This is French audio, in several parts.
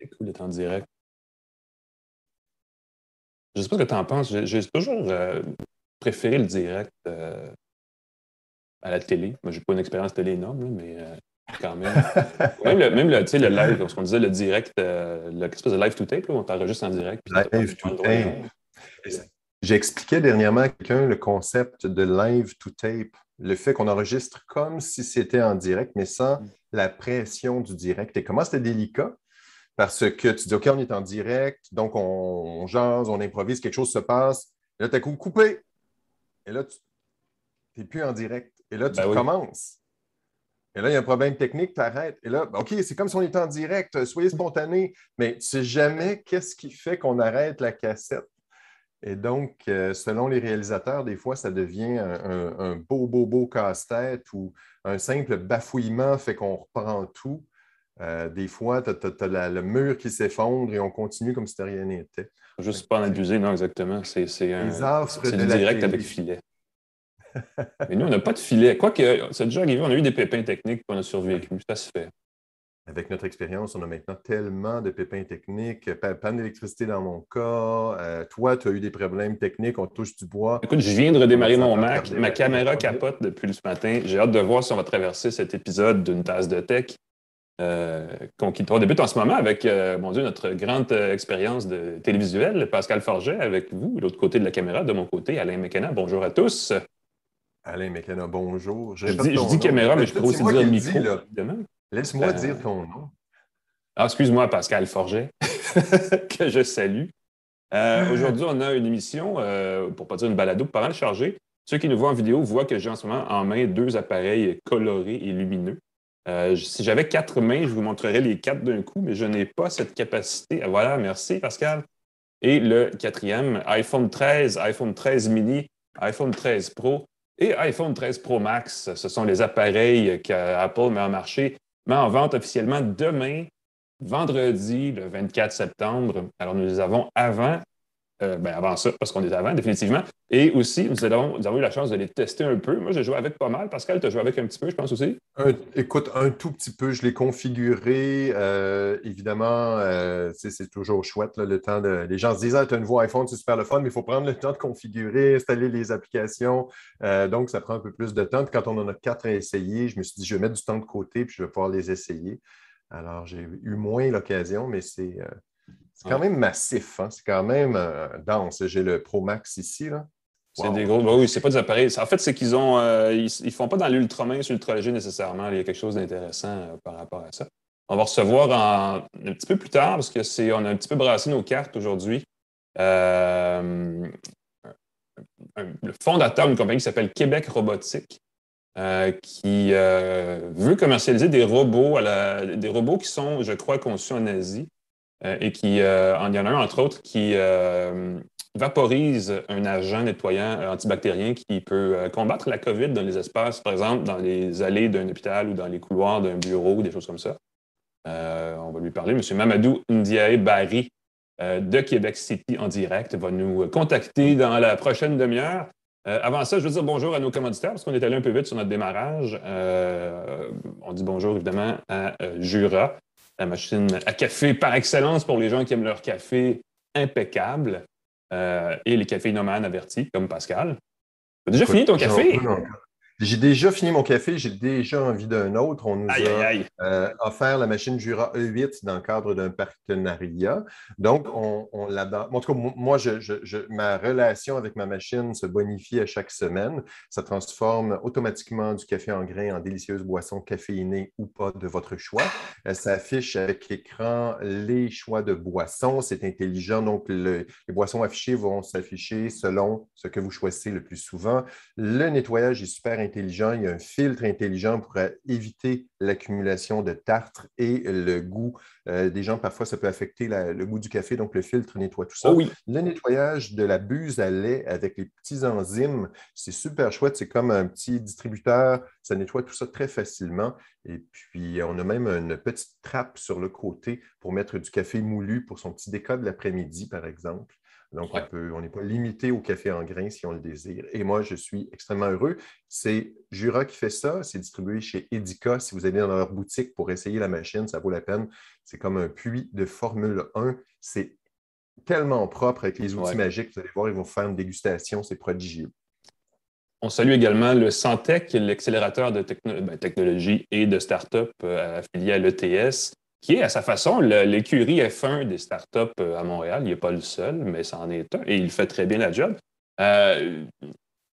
C'est cool d'être en direct. Je ne sais pas ce que tu en penses. J'ai toujours euh, préféré le direct euh, à la télé. Moi, j'ai pas une expérience télé énorme, mais euh, quand même. même le, même le, le live, parce qu'on disait le direct, l'espèce de live to tape, là, on t'enregistre en direct. Live to tape. J'expliquais dernièrement à quelqu'un le concept de live to tape. Le fait qu'on enregistre comme si c'était en direct, mais sans mm. la pression du direct. Et comment c'était délicat? Parce que tu dis, OK, on est en direct, donc on, jase, on improvise, quelque chose se passe. Et là, tu as coup coupé. Et là, tu n'es plus en direct. Et là, tu ben recommences. Et là, il y a un problème technique, tu arrêtes. Et là, OK, c'est comme si on était en direct, soyez spontané, mais tu ne sais jamais qu'est-ce qui fait qu'on arrête la cassette. Et donc, euh, selon les réalisateurs, des fois, ça devient un, beau, beau, beau casse-tête ou un simple bafouillement fait qu'on reprend tout. Euh, des fois, tu as, le mur qui s'effondre et on continue comme si de rien n'était. Juste pas en abuser, non, exactement. C'est un direct avec filet. Mais nous, on n'a pas de filet. Quoique, c'est déjà arrivé, on a eu des pépins techniques, on a survécu. Ça se fait avec notre expérience, on a maintenant tellement de pépins techniques, panne d'électricité dans mon cas. Euh, toi, tu as eu des problèmes techniques, on touche du bois. Écoute, je viens de redémarrer mon Mac. Ma caméra capote depuis ce matin. J'ai hâte de voir si on va traverser cet épisode d'une tasse de tech. Euh, qu'on quitte. On débute en ce moment avec, euh, mon Dieu, notre grande expérience de télévisuelle, Pascal Forget, avec vous, l'autre côté de la caméra, de mon côté, Alain McKenna. Bonjour à tous. Alain McKenna, bonjour. Je, dis, caméra, mais je peux aussi dire micro, évidemment. Laisse-moi euh, dire ton nom. Ah, excuse-moi, Pascal Forget, que je salue. Euh, aujourd'hui, on a une émission, euh, pour ne pas dire une balado, pas mal chargée. Ceux qui nous voient en vidéo voient que j'ai en ce moment en main deux appareils colorés et lumineux. Si j'avais quatre mains, je vous montrerais les quatre d'un coup, mais je n'ai pas cette capacité. Voilà, merci Pascal. Et le quatrième, iPhone 13, iPhone 13 mini, iPhone 13 Pro et iPhone 13 Pro Max. Ce sont les appareils qu'Apple met en marché en vente officiellement demain, vendredi, le 24 septembre. Alors, nous les avons avant, euh, ben avant ça, parce qu'on est avant, définitivement. Et aussi, nous avons, eu la chance de les tester un peu. Moi, j'ai joué avec pas mal. Pascal, tu as joué avec un petit peu, je pense aussi? écoute, un tout petit peu. Je l'ai configuré. Euh, évidemment, euh, c'est toujours chouette, le temps de. Les gens se disent, ah, tu as une voix iPhone, c'est super le fun, mais il faut prendre le temps de configurer, installer les applications. donc, ça prend un peu plus de temps. Puis quand on en a quatre à essayer, je me suis dit, je vais mettre du temps de côté, puis je vais pouvoir les essayer. Alors, j'ai eu moins l'occasion, mais c'est c'est quand même massif, hein. c'est quand même euh, dense. J'ai le Pro Max ici. Là. C'est des gros. Bah oui, c'est pas des appareils. En fait, c'est qu'ils ont. Euh, ils, font pas dans l'ultra mince, ultra léger nécessairement. Il y a quelque chose d'intéressant euh, par rapport à ça. On va recevoir un petit peu plus tard, parce que c'est. On a un petit peu brassé nos cartes aujourd'hui. le fondateur d'une compagnie qui s'appelle Québec Robotique. qui veut commercialiser des robots, à la, des robots qui sont, je crois, conçus en Asie, et qui, euh, il y en a un, entre autres, qui euh, vaporise un agent nettoyant antibactérien qui peut combattre la COVID dans les espaces, par exemple, dans les allées d'un hôpital ou dans les couloirs d'un bureau, des choses comme ça. on va lui parler. M. Mamadou Ndiaye Barry de Québec City en direct va nous contacter dans la prochaine demi-heure. avant ça, je veux dire bonjour à nos commanditaires parce qu'on est allé un peu vite sur notre démarrage. on dit bonjour évidemment à Jura, la machine à café par excellence pour les gens qui aiment leur café impeccable euh, et les caféinomanes avertis, comme Pascal. Tu as déjà fini ton café? J'ai déjà fini mon café, j'ai déjà envie d'un autre. On nous a euh, offert la machine Jura E8 dans le cadre d'un partenariat. Donc, on, l'a. En tout cas, moi, ma relation avec ma machine se bonifie à chaque semaine. Ça transforme automatiquement du café en grain en délicieuse boisson caféinée ou pas de votre choix. Ça affiche avec l'écran les choix de boissons. C'est intelligent. Donc, les boissons affichées vont s'afficher selon ce que vous choisissez le plus souvent. Le nettoyage est super intelligent intelligent, il y a un filtre intelligent pour éviter l'accumulation de tartre et le goût euh, des gens. Parfois, ça peut affecter le goût du café, donc le filtre nettoie tout ça. Oh oui. Le nettoyage de la buse à lait avec les petits enzymes, c'est super chouette. C'est comme un petit distributeur. Ça nettoie tout ça très facilement. Et puis, on a même une petite trappe sur le côté pour mettre du café moulu pour son petit déca de l'après-midi, par exemple. Donc, on n'est pas limité au café en grains si on le désire. Et moi, je suis extrêmement heureux. C'est Jura qui fait ça. C'est distribué chez Edica. Si vous allez dans leur boutique pour essayer la machine, ça vaut la peine. C'est comme un puits de Formule 1. C'est tellement propre avec les outils magiques. Vous allez voir, ils vont faire une dégustation. C'est prodigieux. On salue également le Santec, l'accélérateur de ben, technologie et de start-up euh, affilié à l'ETS qui est à sa façon l'écurie F1 des startups euh, à Montréal. Il n'est pas le seul, mais c'en est un et il fait très bien la job. Euh,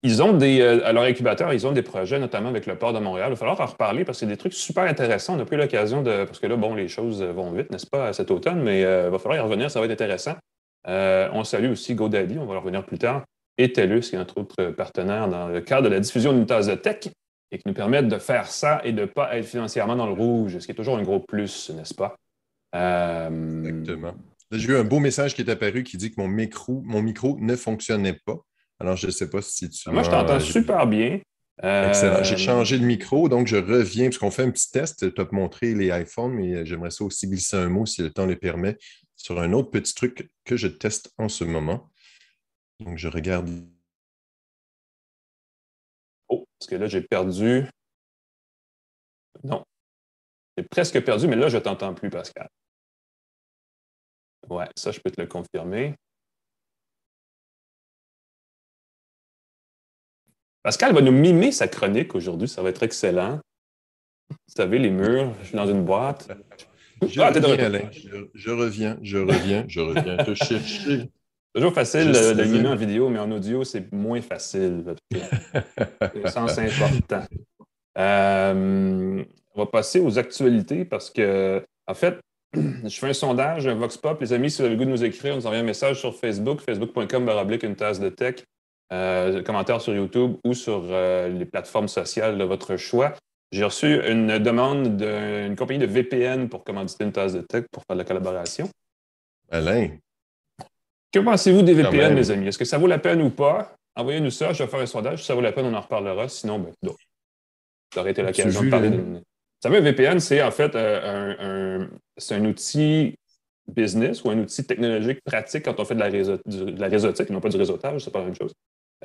ils ont des, euh, à leur incubateur, ils ont des projets, notamment avec le port de Montréal. Il va falloir en reparler parce que c'est des trucs super intéressants. On n'a plus l'occasion de. Parce que là, bon, les choses vont vite, n'est-ce pas, cet automne, mais il va falloir y revenir, ça va être intéressant. on salue aussi GoDaddy, on va en revenir plus tard, et TELUS, qui est notre autre partenaire dans le cadre de la diffusion d'une de tech et qui nous permettent de faire ça et de ne pas être financièrement dans le rouge, ce qui est toujours un gros plus, n'est-ce pas? Euh, Exactement. J'ai eu un beau message qui est apparu qui dit que mon micro, mon micro ne fonctionnait pas. Alors, je ne sais pas si tu. Moi, je t'entends super bien. Excellent. J'ai euh, changé de micro, donc je reviens, parce qu'on fait un petit test. Tu as montré les iPhones, mais j'aimerais ça aussi glisser un mot, si le temps le permet, sur un autre petit truc que je teste en ce moment. Donc, je regarde parce que là, j'ai perdu. Non. J'ai presque perdu, mais là, je ne t'entends plus, Pascal. Ouais, ça, je peux te le confirmer. Pascal va nous mimer sa chronique aujourd'hui. Ça va être excellent. Vous savez, les murs, je suis dans une boîte. Je, ah, reviens, Alain. Je, reviens, je reviens, je reviens te chercher. Toujours facile de, de mimer en vidéo, mais en audio, c'est moins facile. Le sens important. Euh, on va passer aux actualités parce que, en fait, je fais un sondage, un Vox Pop. Les amis, si vous avez le goût de nous écrire, nous envoyez un message sur Facebook, facebook.com baroblique une tasse de tech, euh, commentaire sur YouTube ou sur euh, les plateformes sociales de votre choix. J'ai reçu une demande d'une compagnie de VPN pour commanditer une tasse de tech pour faire de la collaboration. Alain, que pensez-vous des VPN, mes amis? Est-ce que ça vaut la peine ou pas? Envoyez-nous ça, je vais faire un sondage. Si ça vaut la peine, on en reparlera. Sinon, ben, ça aurait été l'occasion de parler de. Vous savez, un VPN, c'est en fait euh, un, un, outil business ou un outil technologique pratique quand on fait de la, réseau, de la réseautique, non pas du réseautage, c'est pas la même chose,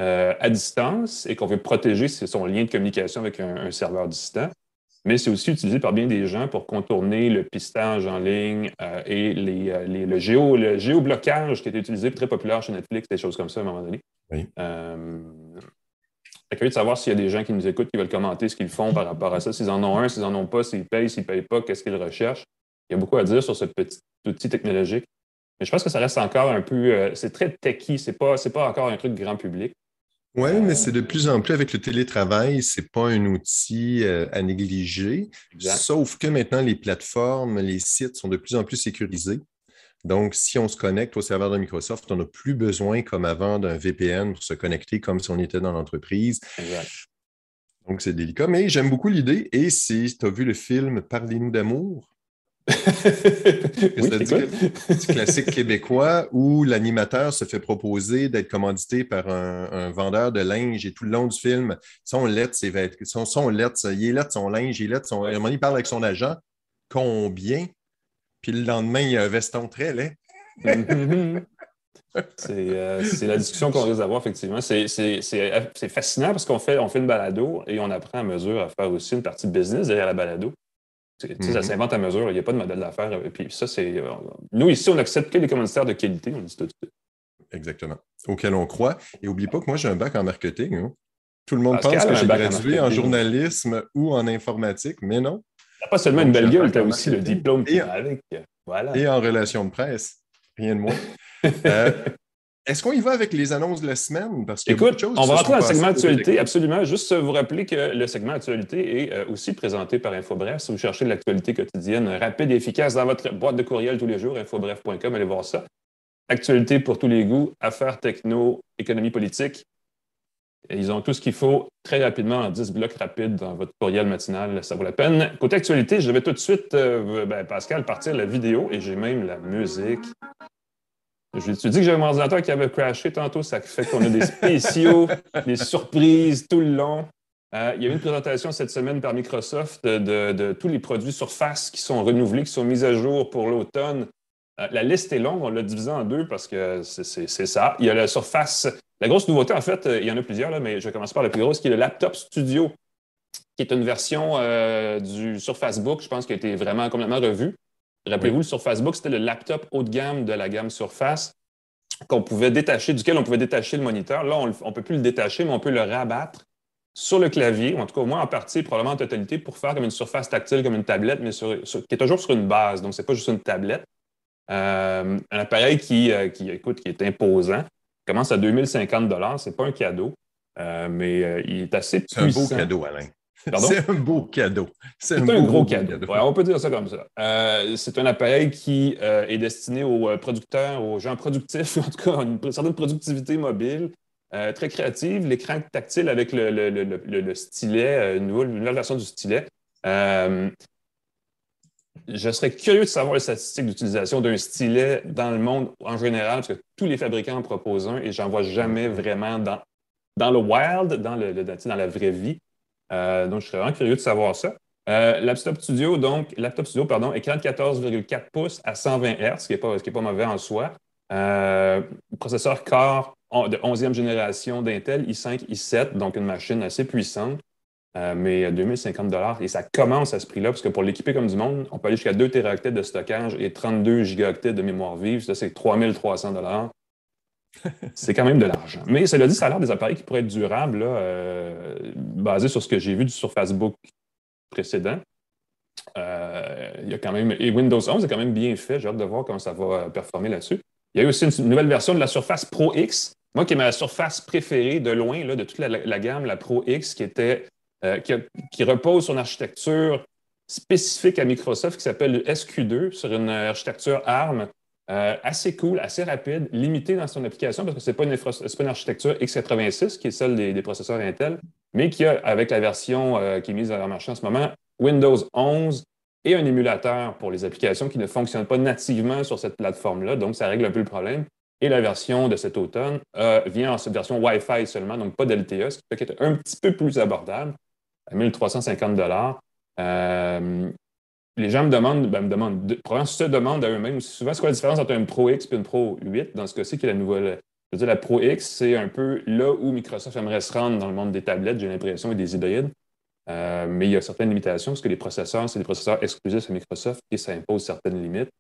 euh, à distance et qu'on veut protéger son lien de communication avec un serveur distant mais c'est aussi utilisé par bien des gens pour contourner le pistage en ligne euh, et euh, le, géo, le géoblocage qui été utilisé très populaire chez Netflix, des choses comme ça à un moment donné. Oui. Euh, curieux de savoir s'il y a des gens qui nous écoutent qui veulent commenter ce qu'ils font par rapport à ça. S'ils en ont un, s'ils n'en ont pas, s'ils payent, s'ils ne payent pas, qu'est-ce qu'ils recherchent? Il y a beaucoup à dire sur ce petit outil technologique. Mais je pense que ça reste encore un peu. Euh, c'est très techy, ce n'est pas, pas encore un truc grand public. Oui, mais c'est de plus en plus avec le télétravail, ce n'est pas un outil euh, à négliger. Sauf que maintenant, les plateformes, les sites sont de plus en plus sécurisés. Donc, si on se connecte au serveur de Microsoft, on n'a plus besoin, comme avant, d'un VPN pour se connecter comme si on était dans l'entreprise. Donc, c'est délicat. Mais j'aime beaucoup l'idée. Et si tu as vu le film Parlez-nous d'amour, c'est classique québécois où l'animateur se fait proposer d'être commandité par un, vendeur de linge et tout le long du film, son lettre, ses vêtements, son, son lettre, il est lettre, son linge, il est son. À un moment, il parle avec son agent. Combien? Puis le lendemain, il y a un veston très laid. Euh, c'est la discussion qu'on risque d'avoir, effectivement. C'est fascinant parce qu'on fait, on fait une balado et on apprend à mesure à faire aussi une partie de business derrière la balado. Ça mm-hmm. s'invente à mesure. Il n'y a pas de modèle d'affaires. Et puis ça, c'est. Euh, nous, ici, on accepte que les commanditaires de qualité, on dit tout de suite. Exactement. Auquel on croit. Et n'oublie pas que moi, j'ai un bac en marketing. Hein. Tout le monde pense que j'ai gradué en, journalisme ou en informatique, mais non. Tu pas seulement une belle gueule, tu as aussi le diplôme qui avec. Voilà. Et en relation de presse. Rien de moins. euh, est-ce qu'on y va avec les annonces de la semaine? Parce Écoute, on va rentrer dans le segment actualité, absolument. Juste vous rappeler que le segment actualité est euh, aussi présenté par InfoBref. Si vous cherchez de l'actualité quotidienne rapide et efficace dans votre boîte de courriel tous les jours, infobref.com, allez voir ça. Actualité pour tous les goûts, affaires techno, économie politique. ils ont tout ce qu'il faut très rapidement en 10 blocs rapides dans votre courriel matinal. Ça vaut la peine. Côté actualité, je vais tout de suite, euh, ben, Pascal, partir la vidéo et j'ai même la musique. Je te dis que j'avais mon ordinateur qui avait crashé tantôt, ça fait qu'on a des spéciaux, des surprises tout le long. Euh, il y a eu une présentation cette semaine par Microsoft de, tous les produits Surface qui sont renouvelés, qui sont mis à jour pour l'automne. Euh, la liste est longue, on l'a divisée en deux parce que c'est ça. Il y a la Surface. La grosse nouveauté, en fait, il y en a plusieurs, là, mais je vais commencer par la plus grosse, qui est le Laptop Studio, qui est une version du Surface Book, je pense, qui a été vraiment complètement revue. Rappelez-vous, le Surface Book, c'était le laptop haut de gamme de la gamme Surface qu'on pouvait détacher, duquel on pouvait détacher le moniteur. Là, on ne peut plus le détacher, mais on peut le rabattre sur le clavier, ou en tout cas au moins en partie, probablement en totalité, pour faire comme une surface tactile, comme une tablette, mais sur, qui est toujours sur une base. Donc, ce n'est pas juste une tablette. Euh, un appareil qui, euh, qui, écoute, qui est imposant, commence à 2050 Ce n'est pas un cadeau, euh, mais il est assez puissant. C'est un beau cadeau, Alain. C'est un beau cadeau. C'est un, gros cadeau. on peut dire ça comme ça. Euh, c'est un appareil qui euh, est destiné aux euh, producteurs, aux gens productifs, en tout cas, une certaine productivité mobile, très créative. L'écran tactile avec le, stylet, une nouvelle, version du stylet. je serais curieux de savoir les statistiques d'utilisation d'un stylet dans le monde en général, parce que tous les fabricants en proposent un et j'en vois jamais vraiment dans, dans le wild, dans, le, dans la vraie vie. Euh, donc, je serais vraiment curieux de savoir ça. Euh, laptop Studio, donc, Laptop Studio, pardon, écran de 14,4 pouces à 120 Hz, ce qui n'est pas, pas, mauvais en soi. Euh, processeur Core de 11e génération d'Intel, i5, i7, donc une machine assez puissante, mais 2050 et ça commence à ce prix-là, parce que pour l'équiper comme du monde, on peut aller jusqu'à 2 Teraoctets de stockage et 32 gigaoctets de mémoire vive. Ça, c'est 3300 c'est quand même de l'argent. Mais cela dit, ça a l'air des appareils qui pourraient être durables, euh, basés sur ce que j'ai vu du Surface Book précédent. Euh, il y a quand même, et Windows 11 est quand même bien fait. J'ai hâte de voir comment ça va performer là-dessus. Il y a eu aussi une nouvelle version de la Surface Pro X. Moi, qui est ma surface préférée de loin, là, de toute la, gamme, la Pro X, qui, était, euh, qui, repose sur une architecture spécifique à Microsoft qui s'appelle le SQ2, sur une architecture ARM euh, assez cool, assez rapide, limité dans son application parce que ce n'est pas, une architecture x86 qui est celle des, processeurs Intel, mais qui a, avec la version euh, qui est mise en marché en ce moment, Windows 11 et un émulateur pour les applications qui ne fonctionnent pas nativement sur cette plateforme-là. Donc, ça règle un peu le problème. Et la version de cet automne euh, vient en cette version Wi-Fi seulement, donc pas d'LTE, ce qui est un petit peu plus abordable, à 1350 les gens me demandent, ben, me demandent, se demandent à eux-mêmes souvent c'est quoi la différence entre une Pro X et une Pro 8 dans ce cas-ci, qui est la nouvelle. Je veux dire, la Pro X, c'est un peu là où Microsoft aimerait se rendre dans le monde des tablettes, j'ai l'impression, et des hybrides. Euh, mais il y a certaines limitations parce que les processeurs, c'est des processeurs exclusifs à Microsoft et ça impose certaines limites.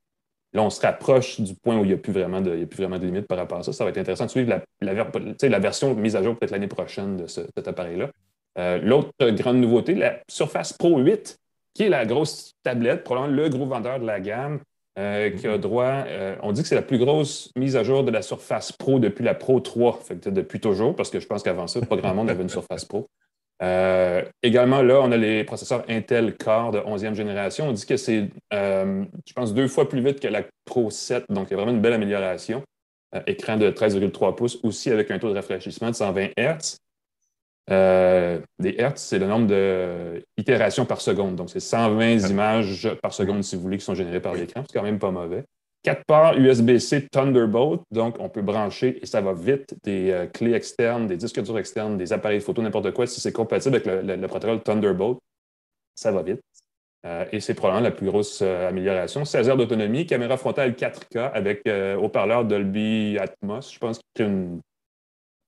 Là, on se rapproche du point où il n'y a, plus vraiment de, plus vraiment de limites par rapport à ça. Ça va être intéressant de suivre la, la, version mise à jour peut-être l'année prochaine de cet appareil-là. Euh, l'autre grande nouveauté, la Surface Pro 8, qui est la grosse tablette, probablement le gros vendeur de la gamme, euh, qui a mhm. droit, euh, on dit que c'est la plus grosse mise à jour de la Surface Pro depuis la Pro 3, fait depuis toujours, parce que je pense qu'avant ça, pas grand monde avait une Surface Pro. Euh, également, là, on a les processeurs Intel Core de 11e génération. On dit que c'est, je pense, deux fois plus vite que la Pro 7, donc il y a vraiment une belle amélioration. écran de 13,3 pouces, aussi avec un taux de rafraîchissement de 120 Hz. Euh, des hertz, c'est le nombre d'itérations par seconde. Donc, c'est 120 images par seconde, si vous voulez, qui sont générées par l'écran. C'est quand même pas mauvais. Quatre ports USB-C Thunderbolt, donc on peut brancher et ça va vite des euh, clés externes, des disques durs externes, des appareils photo, n'importe quoi. Si c'est compatible avec le, protocole Thunderbolt, ça va vite. Euh, et c'est probablement la plus grosse amélioration. 16 heures d'autonomie, caméra frontale 4K avec haut-parleur Dolby Atmos. Je pense qu'il y a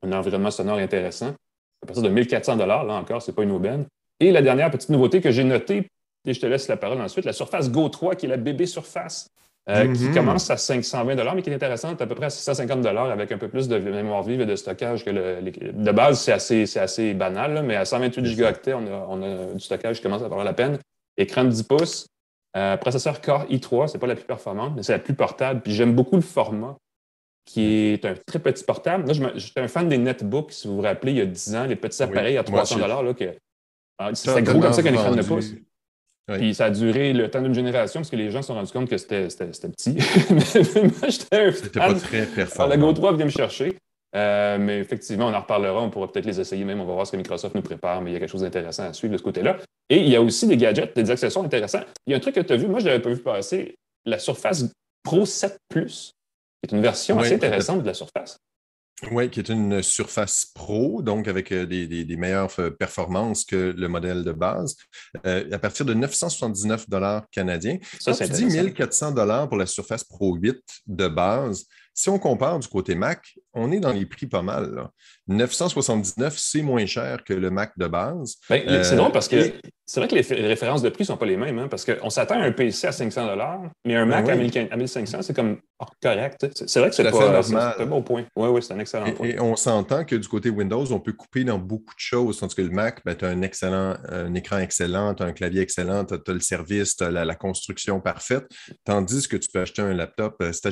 un environnement sonore intéressant à partir de 1400 là encore, ce n'est pas une aubaine. Et la dernière petite nouveauté que j'ai notée, et je te laisse la parole ensuite, la Surface Go 3, qui est la bébé Surface, euh, qui mhm. commence à 520 mais qui est intéressante, à peu près à 650 avec un peu plus de mémoire vive et de stockage que le, de base, c'est assez, assez, banal, mais à 128 gigaoctets, on a, on a, du stockage qui commence à valoir la peine. Écran de 10 pouces, euh, processeur Core i3, c'est pas la plus performante, mais c'est la plus portable. Puis j'aime beaucoup le format qui est un très petit portable. Moi, j'étais un fan des netbooks, si vous vous rappelez, il y a 10 ans, les petits appareils à 300 là, que, ah, C'était gros comme ça qu'un écran de pouce. Puis ça a duré le temps d'une génération parce que les gens se sont rendus compte que c'était petit. mais moi, j'étais un C'était pas très performant. la Go 3 vient me chercher. Euh, mais effectivement, on en reparlera. On pourra peut-être les essayer même. On va voir ce que Microsoft nous prépare. Mais il y a quelque chose d'intéressant à suivre de ce côté-là. Et il y a aussi des gadgets, des accessoires intéressants. Il y a un truc que tu as vu. Moi, je l'avais pas vu passer. La Surface Pro 7 Plus c'est une version assez intéressante de la surface. Oui, qui est une Surface Pro, donc avec euh, des, meilleures euh, performances que le modèle de base, euh, à partir de 979 dollars canadiens. Ça, c'est 10 400 dollars pour la Surface Pro 8 de base. Si on compare du côté Mac, on est dans les prix pas mal. 979, c'est moins cher que le Mac de base. Ben, c'est drôle parce que c'est vrai que les, références de prix ne sont pas les mêmes, hein, parce qu'on s'attend à un PC à 500 mais un Mac ben à, 1500, c'est comme correct. C'est vrai que c'est pas un bon point. Oui, oui, c'est un excellent point. Et on s'entend que du côté Windows, on peut couper dans beaucoup de choses. Tandis que le Mac, ben, tu as un, excellent, un écran excellent, tu as un clavier excellent, tu as, le service, tu as la, construction parfaite. Tandis que tu peux acheter un laptop. Euh, si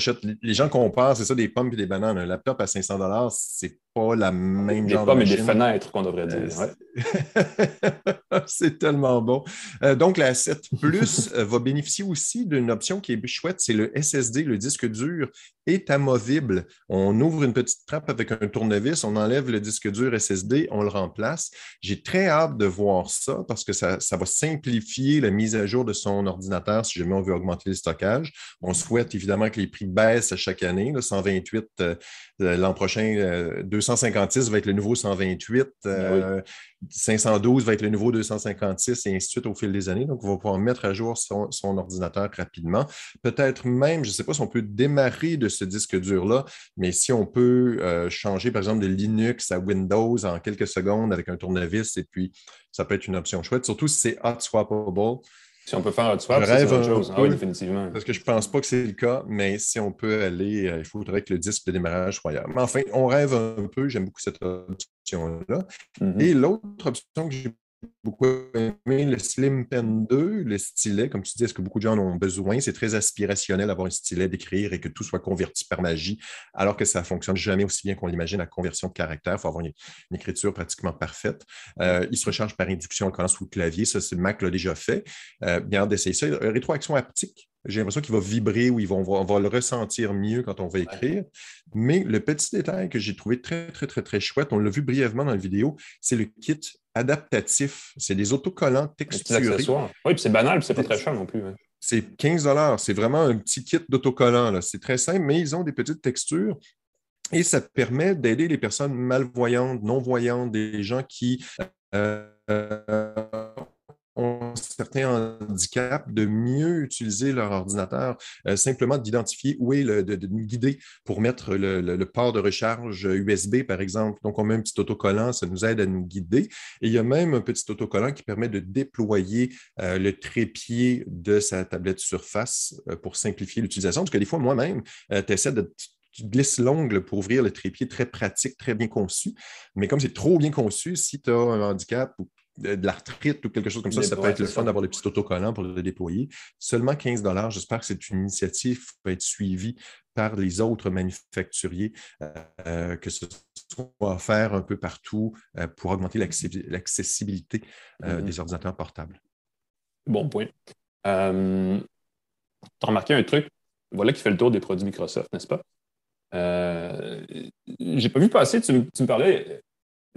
les gens comparent, c'est ça, des pommes et des bananes. Un laptop à 500 c'est pas la même des genre pommes et des fenêtres qu'on devrait dire. c'est tellement bon. Euh, donc, la 7 Plus euh, va bénéficier aussi d'une option qui est chouette, c'est le SSD, le disque dur est amovible. On ouvre une petite trappe avec un tournevis, on enlève le disque dur SSD, on le remplace. J'ai très hâte de voir ça parce que ça, va simplifier la mise à jour de son ordinateur si jamais on veut augmenter le stockage. On souhaite évidemment que les prix baissent à chaque année. 128 euh, l'an prochain, 256 va être le nouveau 128. 512 va être le nouveau 256 et ainsi de suite au fil des années. Donc, on va pouvoir mettre à jour son, ordinateur rapidement. Peut-être même, je ne sais pas si on peut démarrer de ce disque dur-là, mais si on peut euh, changer, par exemple, de Linux à Windows en quelques secondes avec un tournevis, et puis ça peut être une option chouette, surtout si c'est hot swappable. Si on peut faire un swap, c'est autre chose. Ah oui, définitivement. Parce que je ne pense pas que c'est le cas, mais si on peut aller, euh, il faudrait que le disque de démarrage soit ailleurs. Mais enfin, on rêve un peu. J'aime beaucoup cette option-là. Mm-hmm. Et l'autre option que j'ai beaucoup aimé le Slim Pen 2, le stylet. Comme tu dis, est-ce que beaucoup de gens en ont besoin? C'est très aspirationnel d'avoir un stylet, d'écrire et que tout soit converti par magie, alors que ça ne fonctionne jamais aussi bien qu'on l'imagine, la conversion de caractère. Il faut avoir une, écriture pratiquement parfaite. Euh, il se recharge par induction en collant sous le clavier. Ça, c'est Mac l'a déjà fait. Euh, bien d'essayer ça. Rétroaction haptique. J'ai l'impression qu'il va vibrer ou on va le ressentir mieux quand on va écrire. Mais le petit détail que j'ai trouvé très, très, très, très chouette, on l'a vu brièvement dans la vidéo, c'est le kit adaptatif. C'est des autocollants texturés. Oui, puis c'est banal, puis c'est pas très cher non plus. Hein. C'est 15 C'est vraiment un petit kit d'autocollants. C'est très simple, mais ils ont des petites textures. Et ça permet d'aider les personnes malvoyantes, non-voyantes, des gens qui euh, ont certains handicaps de mieux utiliser leur ordinateur, euh, simplement d'identifier où est le, de, nous guider pour mettre le, port de recharge USB, par exemple. Donc, on met un petit autocollant, ça nous aide à nous guider. Et il y a même un petit autocollant qui permet de déployer euh, le trépied de sa tablette Surface euh, pour simplifier l'utilisation. Parce que des fois, moi-même, tu essaies de tu glisses l'ongle pour ouvrir le trépied, très pratique, très bien conçu. Mais comme c'est trop bien conçu, si tu as un handicap ou de l'arthrite ou quelque chose comme ça, ça peut être le fun d'avoir des petits autocollants pour le déployer. Seulement 15 J'espère que c'est une initiative qui peut être suivie par les autres manufacturiers, euh, que ce soit offert un peu partout euh, pour augmenter l'accessibilité euh, mm-hmm. des ordinateurs portables. Bon point. tu as remarqué un truc, voilà qui fait le tour des produits Microsoft, n'est-ce pas? J'ai pas vu passer, tu me parlais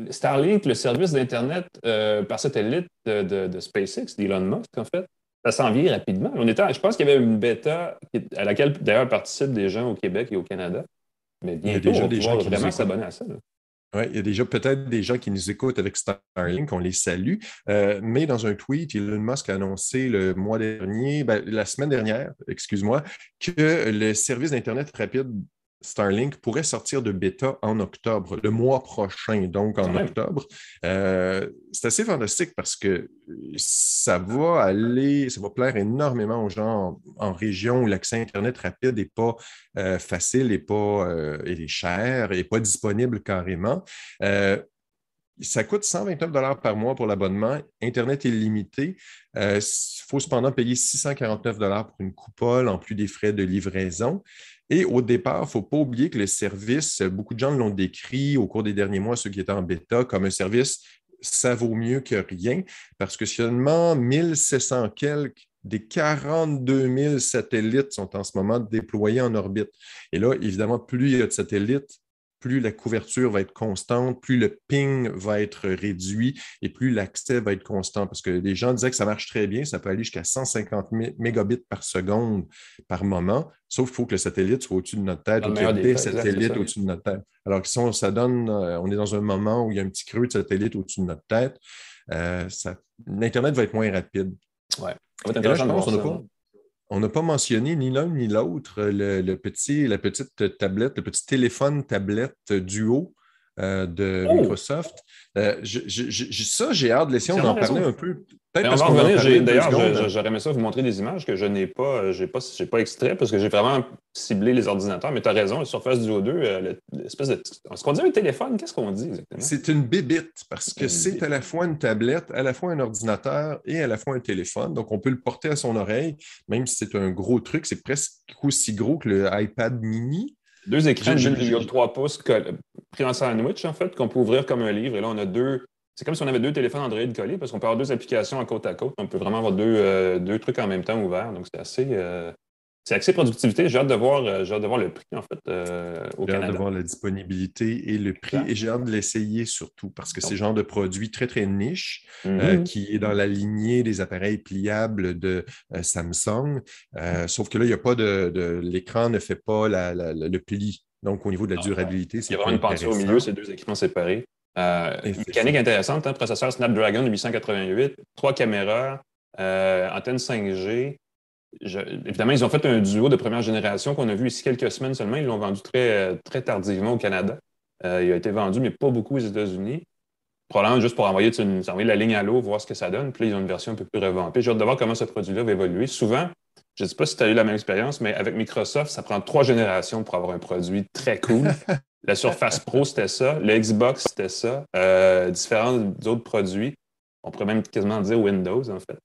Starlink, le service d'Internet euh, par satellite de, SpaceX, d'Elon Musk, en fait, ça s'en vient rapidement. On était, je pense qu'il y avait une bêta à laquelle, d'ailleurs, participent des gens au Québec et au Canada. Mais bientôt, il y a déjà des gens qui vraiment s'abonner à ça. Oui, il y a déjà peut-être des gens qui nous écoutent avec Starlink, on les salue. Euh, mais dans un tweet, Elon Musk a annoncé le mois dernier, ben, la semaine dernière, excuse-moi, que le service d'Internet rapide Starlink pourrait sortir de bêta en octobre, le mois prochain, donc en octobre. Euh, c'est assez fantastique parce que ça va aller, ça va plaire énormément aux gens en, région où l'accès Internet rapide n'est pas euh, facile et pas euh, est cher et pas disponible carrément. Ça coûte 129 par mois pour l'abonnement. Internet illimité. Il faut cependant payer 649 pour une coupole en plus des frais de livraison. Et au départ, il ne faut pas oublier que le service, beaucoup de gens l'ont décrit au cours des derniers mois, ceux qui étaient en bêta, comme un service, ça vaut mieux que rien, parce que seulement 1700 quelques des 42 000 satellites sont en ce moment déployés en orbite. Et là, évidemment, plus il y a de satellites, plus la couverture va être constante, plus le ping va être réduit et plus l'accès va être constant. Parce que les gens disaient que ça marche très bien, ça peut aller jusqu'à 150 mégabits par seconde par moment, sauf qu'il faut que le satellite soit au-dessus de notre tête ou qu'il y ait des satellites au-dessus de notre tête. Alors que si on, ça donne, euh, on est dans un moment où il y a un petit creux de satellite au-dessus de notre tête, euh, l'Internet va être moins rapide. Ouais. on n'a pas, mentionné ni l'un ni l'autre le, petit, la petite tablette, le petit téléphone tablette duo euh, de oh! Microsoft. Euh, ça, j'ai hâte de laisser, on en parler un peu. On va revenir. D'ailleurs, j'aurais aimé ça vous montrer des images que je n'ai pas, euh, j'ai pas, pas extrait parce que j'ai vraiment ciblé les ordinateurs. Mais tu as raison, Surface Duo 2, l'espèce de. Est-ce qu'on dit un téléphone? Qu'est-ce qu'on dit exactement? C'est une bébite parce que c'est à la fois une tablette, à la fois un ordinateur et à la fois un téléphone. Donc, on peut le porter à son oreille, même si c'est un gros truc. C'est presque aussi gros que le iPad mini. Deux écrans de 3 pouces pris en sandwich, en fait, qu'on peut ouvrir comme un livre. Et là, on a deux. C'est comme si on avait deux téléphones Android collés parce qu'on peut avoir deux applications à côte à côte. On peut vraiment avoir deux, euh, deux trucs en même temps ouverts. Donc, c'est assez. Euh, c'est axé productivité. J'ai hâte, de voir, euh, j'ai hâte de voir le prix, en fait, euh, au Canada. J'ai hâte de voir la disponibilité et le prix. Et j'ai hâte de l'essayer surtout parce que c'est le genre de produit très, très niche euh, mm-hmm. qui est dans la lignée des appareils pliables de Samsung. sauf que là, il n'y a pas de. L'écran ne fait pas le pli. Donc, au niveau de la durabilité, c'est. Il y a vraiment une peinture au milieu, c'est deux écrans séparés. une mécanique intéressante, hein, processeur Snapdragon 888, trois caméras, antenne 5G, évidemment, ils ont fait un duo de première génération qu'on a vu ici quelques semaines seulement. Ils l'ont vendu très, très tardivement au Canada. Euh, il a été vendu, mais pas beaucoup aux États-Unis. Probablement juste pour envoyer, envoyer la ligne à l'eau, voir ce que ça donne. Puis là, ils ont une version un peu plus revampée. J'ai hâte de voir comment ce produit-là va évoluer. Souvent, je ne sais pas si tu as eu la même expérience, mais avec Microsoft, ça prend trois générations pour avoir un produit très cool. la Surface Pro, c'était ça. Le Xbox, c'était ça. Euh, différents autres produits. On pourrait même quasiment dire Windows, en fait.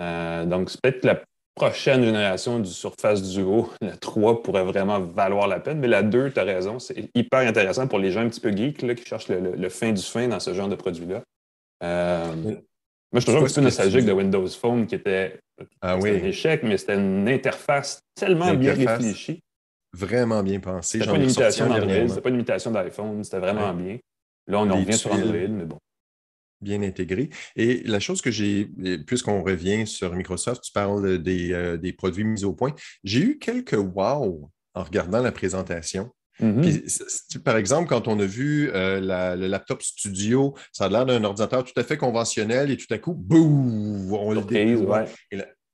Euh, donc, c'est peut-être la prochaine génération du Surface Duo, la 3 pourrait vraiment valoir la peine, mais la 2, tu as raison, c'est hyper intéressant pour les gens un petit peu geeks là, qui cherchent le, fin du fin dans ce genre de produit-là. Euh, moi, je suis toujours un petit peu nostalgique de Windows Phone qui était ah, oui. un échec, mais c'était une interface tellement bien réfléchie. Vraiment bien pensée. C'était pas, une imitation d'Android, c'était pas une imitation d'iPhone, c'était vraiment bien. Là, on en revient sur Android, mais bon bien intégré. Et la chose que j'ai, puisqu'on revient sur Microsoft, tu parles des, euh, des produits mis au point, j'ai eu quelques wow en regardant la présentation. Mm-hmm. par exemple, quand on a vu euh, le laptop studio, ça a l'air d'un ordinateur tout à fait conventionnel et tout à coup, boum, on le déploie.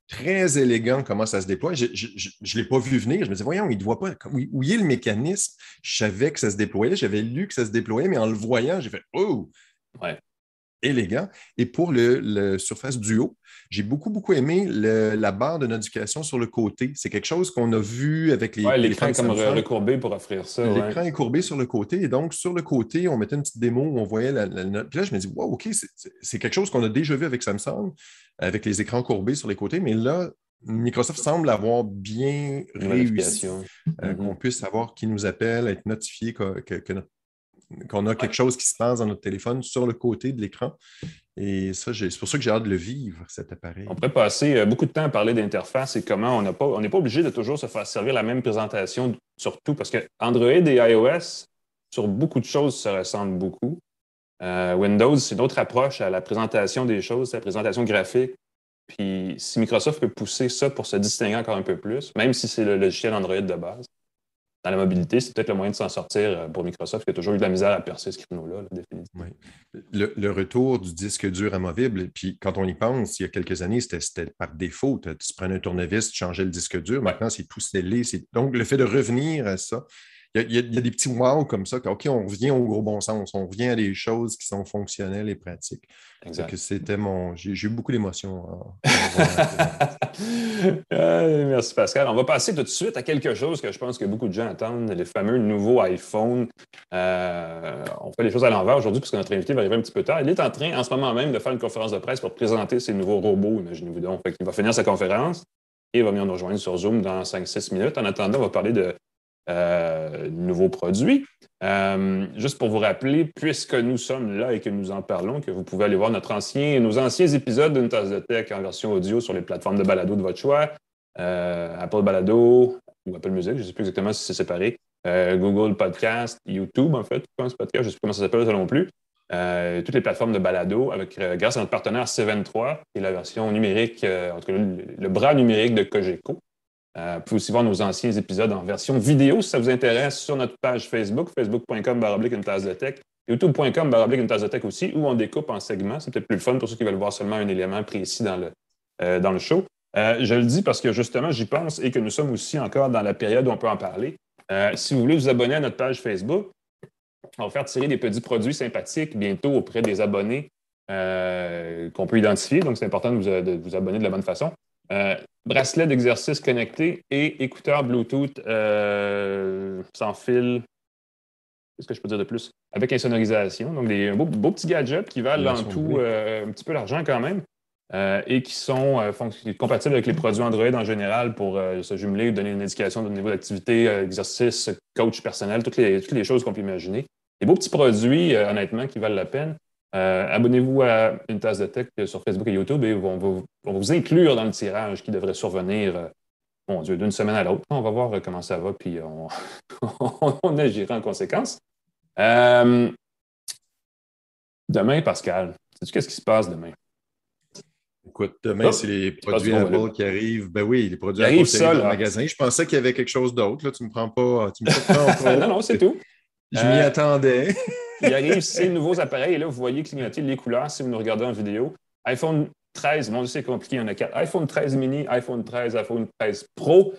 très élégant comment ça se déploie. Je ne l'ai pas vu venir. Je me disais, voyons, il ne voit pas. Où, est le mécanisme? Je savais que ça se déployait. J'avais lu que ça se déployait, mais en le voyant, j'ai fait, oh! Ouais élégant. Et pour le, Surface Duo, j'ai beaucoup, beaucoup aimé la barre de notification sur le côté. C'est quelque chose qu'on a vu avec les. Oui, l'écran est comme recourbé pour offrir ça. L'écran est courbé sur le côté. Et donc, sur le côté, on mettait une petite démo où on voyait la, note. Puis là, je me dis, wow, OK, c'est quelque chose qu'on a déjà vu avec Samsung, avec les écrans courbés sur les côtés. Mais là, Microsoft semble avoir bien réussi euh, mm-hmm. qu'on puisse savoir qui nous appelle, être notifié que, que notre qu'on a quelque chose qui se passe dans notre téléphone sur le côté de l'écran. Et ça, c'est pour ça que j'ai hâte de le vivre, cet appareil. On pourrait passer euh, beaucoup de temps à parler d'interface et comment on n'est pas, pas obligé de toujours se faire servir la même présentation, surtout parce que Android et iOS, sur beaucoup de choses, se ressemblent beaucoup. Euh, Windows, c'est une autre approche à la présentation des choses, à la présentation graphique. Puis si Microsoft peut pousser ça pour se distinguer encore un peu plus, même si c'est le logiciel Android de base, dans la mobilité, c'est peut-être le moyen de s'en sortir euh, pour Microsoft, qui a toujours eu de la misère à percer ce créneau-là, définitivement. Le, retour du disque dur amovible, puis quand on y pense, il y a quelques années, c'était par défaut. Tu prenais un tournevis, tu changeais le disque dur. Maintenant, c'est tout scellé. Donc, le fait de revenir à ça, il y, a, des petits wow comme ça, OK, on revient au gros bon sens, on revient à des choses qui sont fonctionnelles et pratiques. Exact. C'était mon. J'ai eu beaucoup d'émotions. merci Pascal. On va passer tout de suite à quelque chose que je pense que beaucoup de gens attendent, les fameux nouveaux iPhone. Euh, on fait les choses à l'envers aujourd'hui parce que notre invité va arriver un petit peu tard. Il est en train en ce moment même de faire une conférence de presse pour présenter ses nouveaux robots, imaginez-vous donc. il va finir sa conférence et il va venir nous rejoindre sur Zoom dans 5-6 minutes. En attendant, on va parler de euh, nouveaux produits. Euh, juste pour vous rappeler, puisque nous sommes là et que nous en parlons, que vous pouvez aller voir notre ancien, nos anciens épisodes d'une tasse de tech en version audio sur les plateformes de balado de votre choix, euh, Apple Balado ou Apple Music, je ne sais plus exactement si c'est séparé. Google Podcast, YouTube, en fait, je je ne sais pas comment ça s'appelle ça non plus. toutes les plateformes de balado avec, grâce à notre partenaire C23, qui est la version numérique, en tout cas le, bras numérique de Cogeco. Vous pouvez aussi voir nos anciens épisodes en version vidéo si ça vous intéresse sur notre page Facebook, facebook.com une tasse de tech, youtube.com une tasse de tech aussi, où on découpe en segments. C'est peut-être plus fun pour ceux qui veulent voir seulement un élément précis dans le, dans le show. Euh, je le dis parce que justement, j'y pense et que nous sommes aussi encore dans la période où on peut en parler. Euh, si vous voulez vous abonner à notre page Facebook, on va faire tirer des petits produits sympathiques bientôt auprès des abonnés euh, qu'on peut identifier. Donc, c'est important de vous, abonner de la bonne façon. Bracelet d'exercice connecté et écouteurs Bluetooth sans fil. Qu'est-ce que je peux dire de plus? Avec insonorisation. Donc, des beaux, petits gadgets qui valent en tout un petit peu l'argent quand même. Euh, et qui sont euh, compatibles avec les produits Android en général pour euh, se jumeler, donner une indication de niveau d'activité, exercice, coach personnel, toutes les, toutes les choses qu'on peut imaginer. Des beaux petits produits, honnêtement, qui valent la peine. Abonnez-vous à une tasse de tech sur Facebook et YouTube et on va, vous inclure dans le tirage qui devrait survenir, bon Dieu, d'une semaine à l'autre. On va voir comment ça va, puis on, on agira en conséquence. demain, Pascal, sais-tu qu'est-ce qui se passe demain? Écoute, demain, oh, c'est les produits Apple qui arrivent. Ben oui, les produits Apple qui arrivent dans le magasin. Je pensais qu'il y avait quelque chose d'autre. Là, tu ne me prends pas. Tu me non, non, c'est tout. Je m'y euh, attendais. il arrive ces nouveaux appareils. Et là, vous voyez clignoter les couleurs si vous nous regardez en vidéo. iPhone 13, bon, c'est compliqué, il y en a quatre. iPhone 13 mini, iPhone 13, iPhone 13 Pro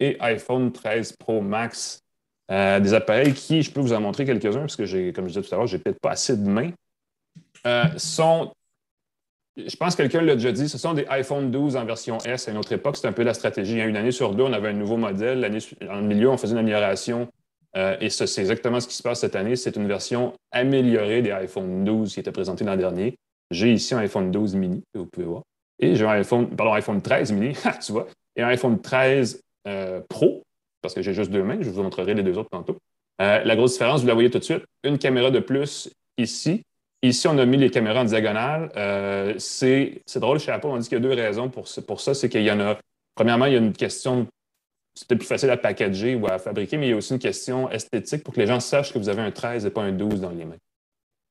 et iPhone 13 Pro Max. Euh, des appareils qui, je peux vous en montrer quelques-uns, parce que, j'ai, comme je disais tout à l'heure, j'ai peut-être pas assez de mains, euh, sont je pense que quelqu'un l'a déjà dit, ce sont des iPhone 12 en version S à une autre époque. C'était un peu la stratégie. Une année sur deux, on avait un nouveau modèle. L'année en milieu, on faisait une amélioration. Euh, et c'est exactement ce qui se passe cette année. C'est une version améliorée des iPhone 12 qui était présentée l'an dernier. J'ai ici un iPhone 12 mini, que vous pouvez voir. Et j'ai un iPhone, pardon, iPhone 13 mini, tu vois, et un iPhone 13 euh, Pro, parce que j'ai juste deux mains. Je vous montrerai les deux autres tantôt. Euh, la grosse différence, vous la voyez tout de suite, une caméra de plus ici Ici, on a mis les caméras en diagonale. C'est drôle chez Apple, on dit qu'il y a deux raisons pour, pour ça. C'est qu'il y en a. Premièrement, il y a une question. C'était plus facile à packager ou à fabriquer, mais il y a aussi une question esthétique pour que les gens sachent que vous avez un 13 et pas un 12 dans les mains.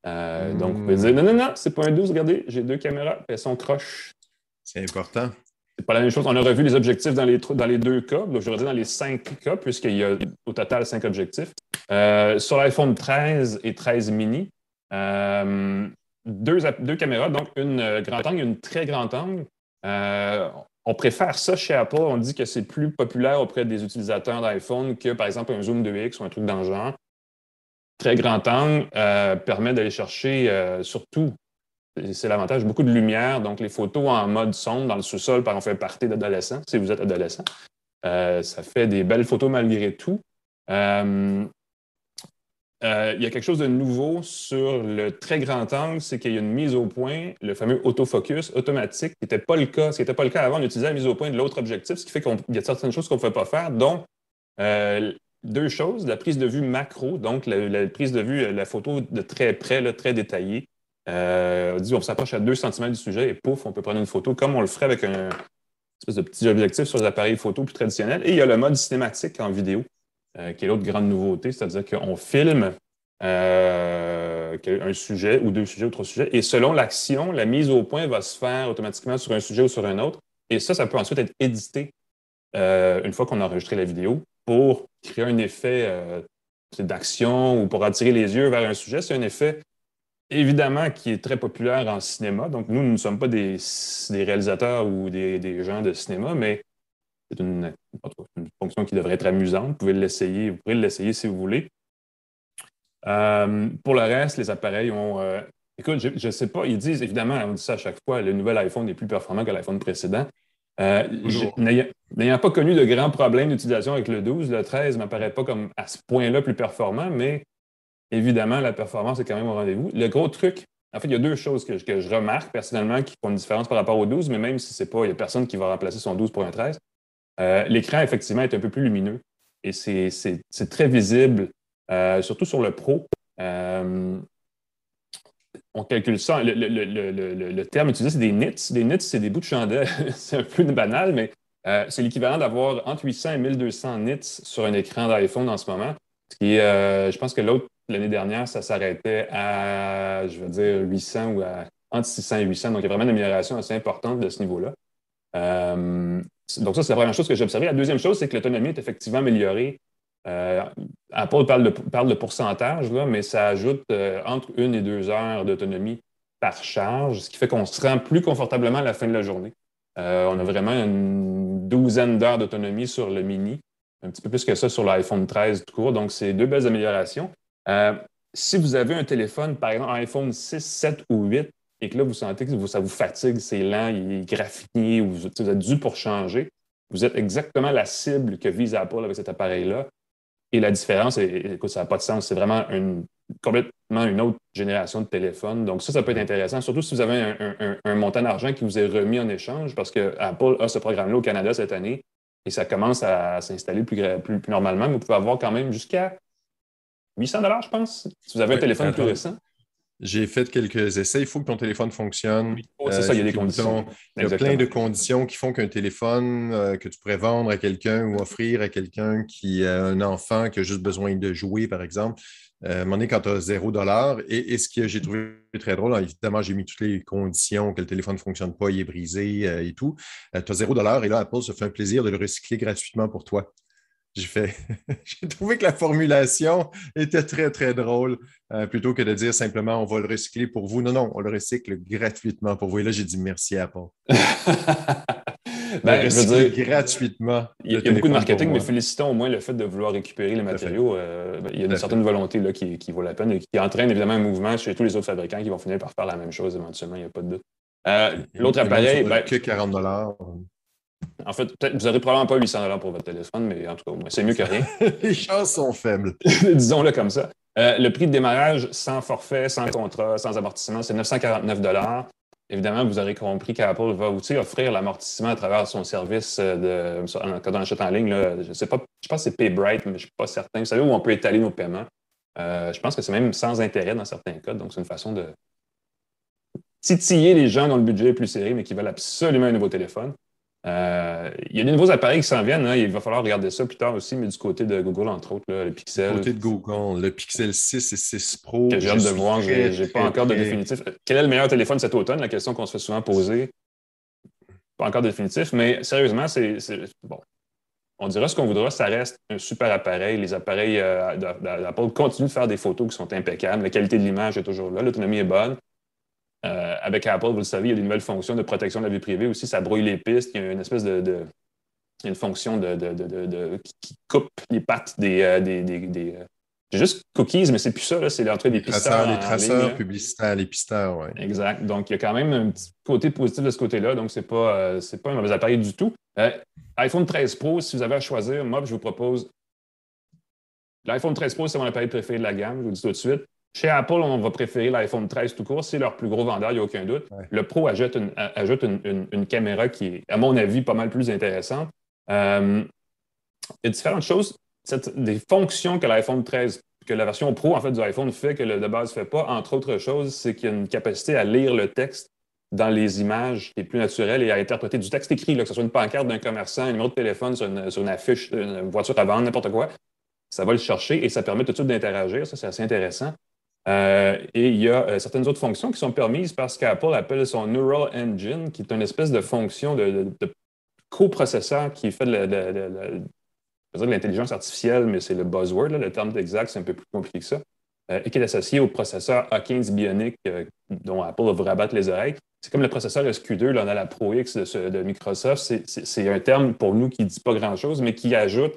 Euh, donc, vous pouvez dire non, non, non, c'est pas un 12, regardez, j'ai deux caméras, elles sont croches. C'est important. C'est pas la même chose. On a revu les objectifs dans les, dans les deux cas, donc je dire dans les cinq cas, puisqu'il y a au total cinq objectifs. Euh, sur l'iPhone 13 et 13 mini, euh, deux, deux, caméras, donc une grand angle et une très grand angle. Euh, on préfère ça chez Apple. On dit que c'est plus populaire auprès des utilisateurs d'iPhone que, par exemple, un zoom 2X ou un truc dans le genre. Très grand angle permet d'aller chercher surtout, c'est l'avantage, beaucoup de lumière. Donc, les photos en mode sombre dans le sous-sol, par on fait partie d'adolescents, si vous êtes adolescent. ça fait des belles photos malgré tout. Euh, il y a quelque chose de nouveau sur le très grand angle, c'est qu'il y a une mise au point, le fameux autofocus automatique, qui n'était pas le cas. Ce n'était pas le cas avant, on utilisait la mise au point de l'autre objectif, ce qui fait qu'il y a certaines choses qu'on ne pouvait pas faire, dont euh, deux choses, la prise de vue macro, donc la, prise de vue, la photo de très près, très détaillée. Euh, on dit on s'approche à 2 cm du sujet et pouf, on peut prendre une photo comme on le ferait avec un espèce de petit objectif sur les appareils photo plus traditionnels. Et il y a le mode cinématique en vidéo. Euh, qui est l'autre grande nouveauté, c'est-à-dire qu'on filme euh, un sujet ou deux sujets ou trois sujets, et selon l'action, la mise au point va se faire automatiquement sur un sujet ou sur un autre. Et ça, ça peut ensuite être édité euh, une fois qu'on a enregistré la vidéo pour créer un effet d'action ou pour attirer les yeux vers un sujet. C'est un effet évidemment qui est très populaire en cinéma. Donc, nous, nous ne sommes pas des, réalisateurs ou des, des, gens de cinéma, mais c'est une, fonction qui devrait être amusante. Vous pouvez l'essayer, vous pourrez l'essayer si vous voulez. Euh, pour le reste, les appareils ont. Euh, écoute, je ne sais pas, ils disent évidemment, on dit ça à chaque fois, le nouvel iPhone est plus performant que l'iPhone précédent. Euh, n'ayant pas connu de grands problèmes d'utilisation avec le 12, le 13 ne m'apparaît pas comme à ce point-là plus performant, mais évidemment, la performance est quand même au rendez-vous. Le gros truc, en fait, il y a deux choses que, que, je remarque personnellement qui font une différence par rapport au 12, mais même si c'est pas, il n'y a personne qui va remplacer son 12 pour un 13. Euh, l'écran, effectivement, est un peu plus lumineux et c'est très visible, euh, surtout sur le Pro. Euh, on calcule ça. Le, terme utilisé, c'est des nits. Des nits, c'est des bouts de chandelle. c'est un peu banal, mais c'est l'équivalent d'avoir entre 800 et 1200 nits sur un écran d'iPhone en ce moment. Je pense que l'autre, l'année dernière, ça s'arrêtait à, je veux dire, 800 ou à entre 600 et 800. Donc, il y a vraiment une amélioration assez importante de ce niveau-là. Donc, ça, c'est la première chose que j'ai observée. La deuxième chose, c'est que l'autonomie est effectivement améliorée euh, Apple parle de, parle de pourcentage, mais ça ajoute euh, entre une et deux heures d'autonomie par charge, ce qui fait qu'on se rend plus confortablement à la fin de la journée. Euh, on a vraiment une douzaine d'heures d'autonomie sur le mini, un petit peu plus que ça sur l'iPhone 13 tout court. Donc, c'est deux belles améliorations. si vous avez un téléphone, par exemple, iPhone 6, 7 ou 8, et que là, vous sentez que ça vous fatigue, c'est lent, il est graffiné, ou vous êtes dû pour changer, vous êtes exactement la cible que vise Apple avec cet appareil-là. Et la différence, écoute, ça n'a pas de sens. C'est vraiment une, complètement une autre génération de téléphones. Donc, ça, ça peut être intéressant, surtout si vous avez un, montant d'argent qui vous est remis en échange, parce que Apple a ce programme-là au Canada cette année et ça commence à s'installer plus, plus, normalement. vous pouvez avoir quand même jusqu'à 800 je pense, si vous avez un téléphone plus récent. J'ai fait quelques essais. Il faut que ton téléphone fonctionne. c'est ça, il y a des conditions. Il y a plein de conditions qui font qu'un téléphone euh, que tu pourrais vendre à quelqu'un ou offrir à quelqu'un qui a un enfant qui a juste besoin de jouer, par exemple, euh, à un moment donné, quand tu as zéro dollar, et, ce que j'ai trouvé très drôle, évidemment, j'ai mis toutes les conditions, que le téléphone ne fonctionne pas, il est brisé euh, et tout. tu as zéro dollar, et là, Apple se fait un plaisir de le recycler gratuitement pour toi. J'ai fait, j'ai trouvé que la formulation était très, très drôle. Euh, plutôt que de dire simplement on va le recycler pour vous. Non, non, on le recycle gratuitement pour vous. Et là, j'ai dit merci à Apple. ben, je veux dire, gratuitement. Il y a, beaucoup de marketing, mais félicitons au moins le fait de vouloir récupérer les matériaux. Euh, ben, il y a une certaine volonté là, qui, vaut la peine et qui entraîne évidemment un mouvement chez tous les autres fabricants qui vont finir par faire la même chose éventuellement, il n'y a pas de doute. Euh, l'autre appareil. Ben, que 40 en fait, peut-être vous n'aurez probablement pas 800 pour votre téléphone, mais en tout cas, c'est mieux que rien. Les chances sont faibles. Disons-le comme ça. Euh, le prix de démarrage sans forfait, sans contrat, sans amortissement, c'est 949 Évidemment, vous aurez compris qu'Apple va aussi offrir l'amortissement à travers son service de, quand on achète en ligne. je sais pas, je pense que c'est PayBright, mais je ne suis pas certain. Vous savez où on peut étaler nos paiements? Euh, je pense que c'est même sans intérêt dans certains cas. Donc, c'est une façon de titiller les gens dont le budget est plus serré, mais qui veulent absolument un nouveau téléphone. Euh, il y a des nouveaux appareils qui s'en viennent. Hein. il va falloir regarder ça plus tard aussi, mais du côté de Google, entre autres, le Pixel. Du côté de Google, le Pixel 6 et 6 Pro. j'ai hâte de voir. Je n'ai pas encore de définitif. Quel est le meilleur téléphone cet automne? La question qu'on se fait souvent poser. Pas encore de définitif, mais sérieusement, c'est. Bon. On dira ce qu'on voudra, ça reste un super appareil. Les appareils euh, d'Apple continuent de faire des photos qui sont impeccables. La qualité de l'image est toujours là. L'autonomie est bonne. Euh, avec Apple, vous le savez, il y a des nouvelles fonctions de protection de la vie privée aussi. Ça brouille les pistes. Il y a une espèce de. une fonction de, qui coupe les pattes des. Euh, des, euh, juste cookies, mais c'est plus ça, c'est l'entrée des pisteurs. Les traceurs publicitaires, les pisteurs, oui. Exact. Donc, il y a quand même un petit côté positif de ce côté-là. Donc, ce n'est pas, pas un mauvais appareil du tout. iPhone 13 Pro, si vous avez à choisir, moi, je vous propose. L'iPhone 13 Pro, c'est mon appareil préféré de la gamme, je vous le dis tout de suite. Chez Apple, on va préférer l'iPhone 13 tout court. C'est leur plus gros vendeur, il n'y a aucun doute. Le Pro ajoute, une, caméra qui est, à mon avis, pas mal plus intéressante. Euh, il y a différentes choses. des fonctions que l'iPhone 13, que la version Pro en fait, du iPhone fait que le de base ne fait pas, entre autres choses, c'est qu'il y a une capacité à lire le texte dans les images qui est plus naturelle et à interpréter du texte écrit, que ce soit une pancarte d'un commerçant, un numéro de téléphone sur une, sur une affiche d'une voiture à vendre, n'importe quoi. Ça va le chercher et ça permet tout de suite d'interagir. Ça, c'est assez intéressant. Euh, et il y a euh, certaines autres fonctions qui sont permises parce qu'Apple appelle son Neural Engine, qui est une espèce de fonction de, coprocesseur qui fait de, l'intelligence artificielle, mais c'est le buzzword, le terme exact, c'est un peu plus compliqué que ça, euh, et qui est associé au processeur A15 Bionic dont Apple va vous rabattre les oreilles. C'est comme le processeur SQ2 là, dans la Pro X de, de Microsoft. C'est un terme pour nous qui ne dit pas grand-chose, mais qui ajoute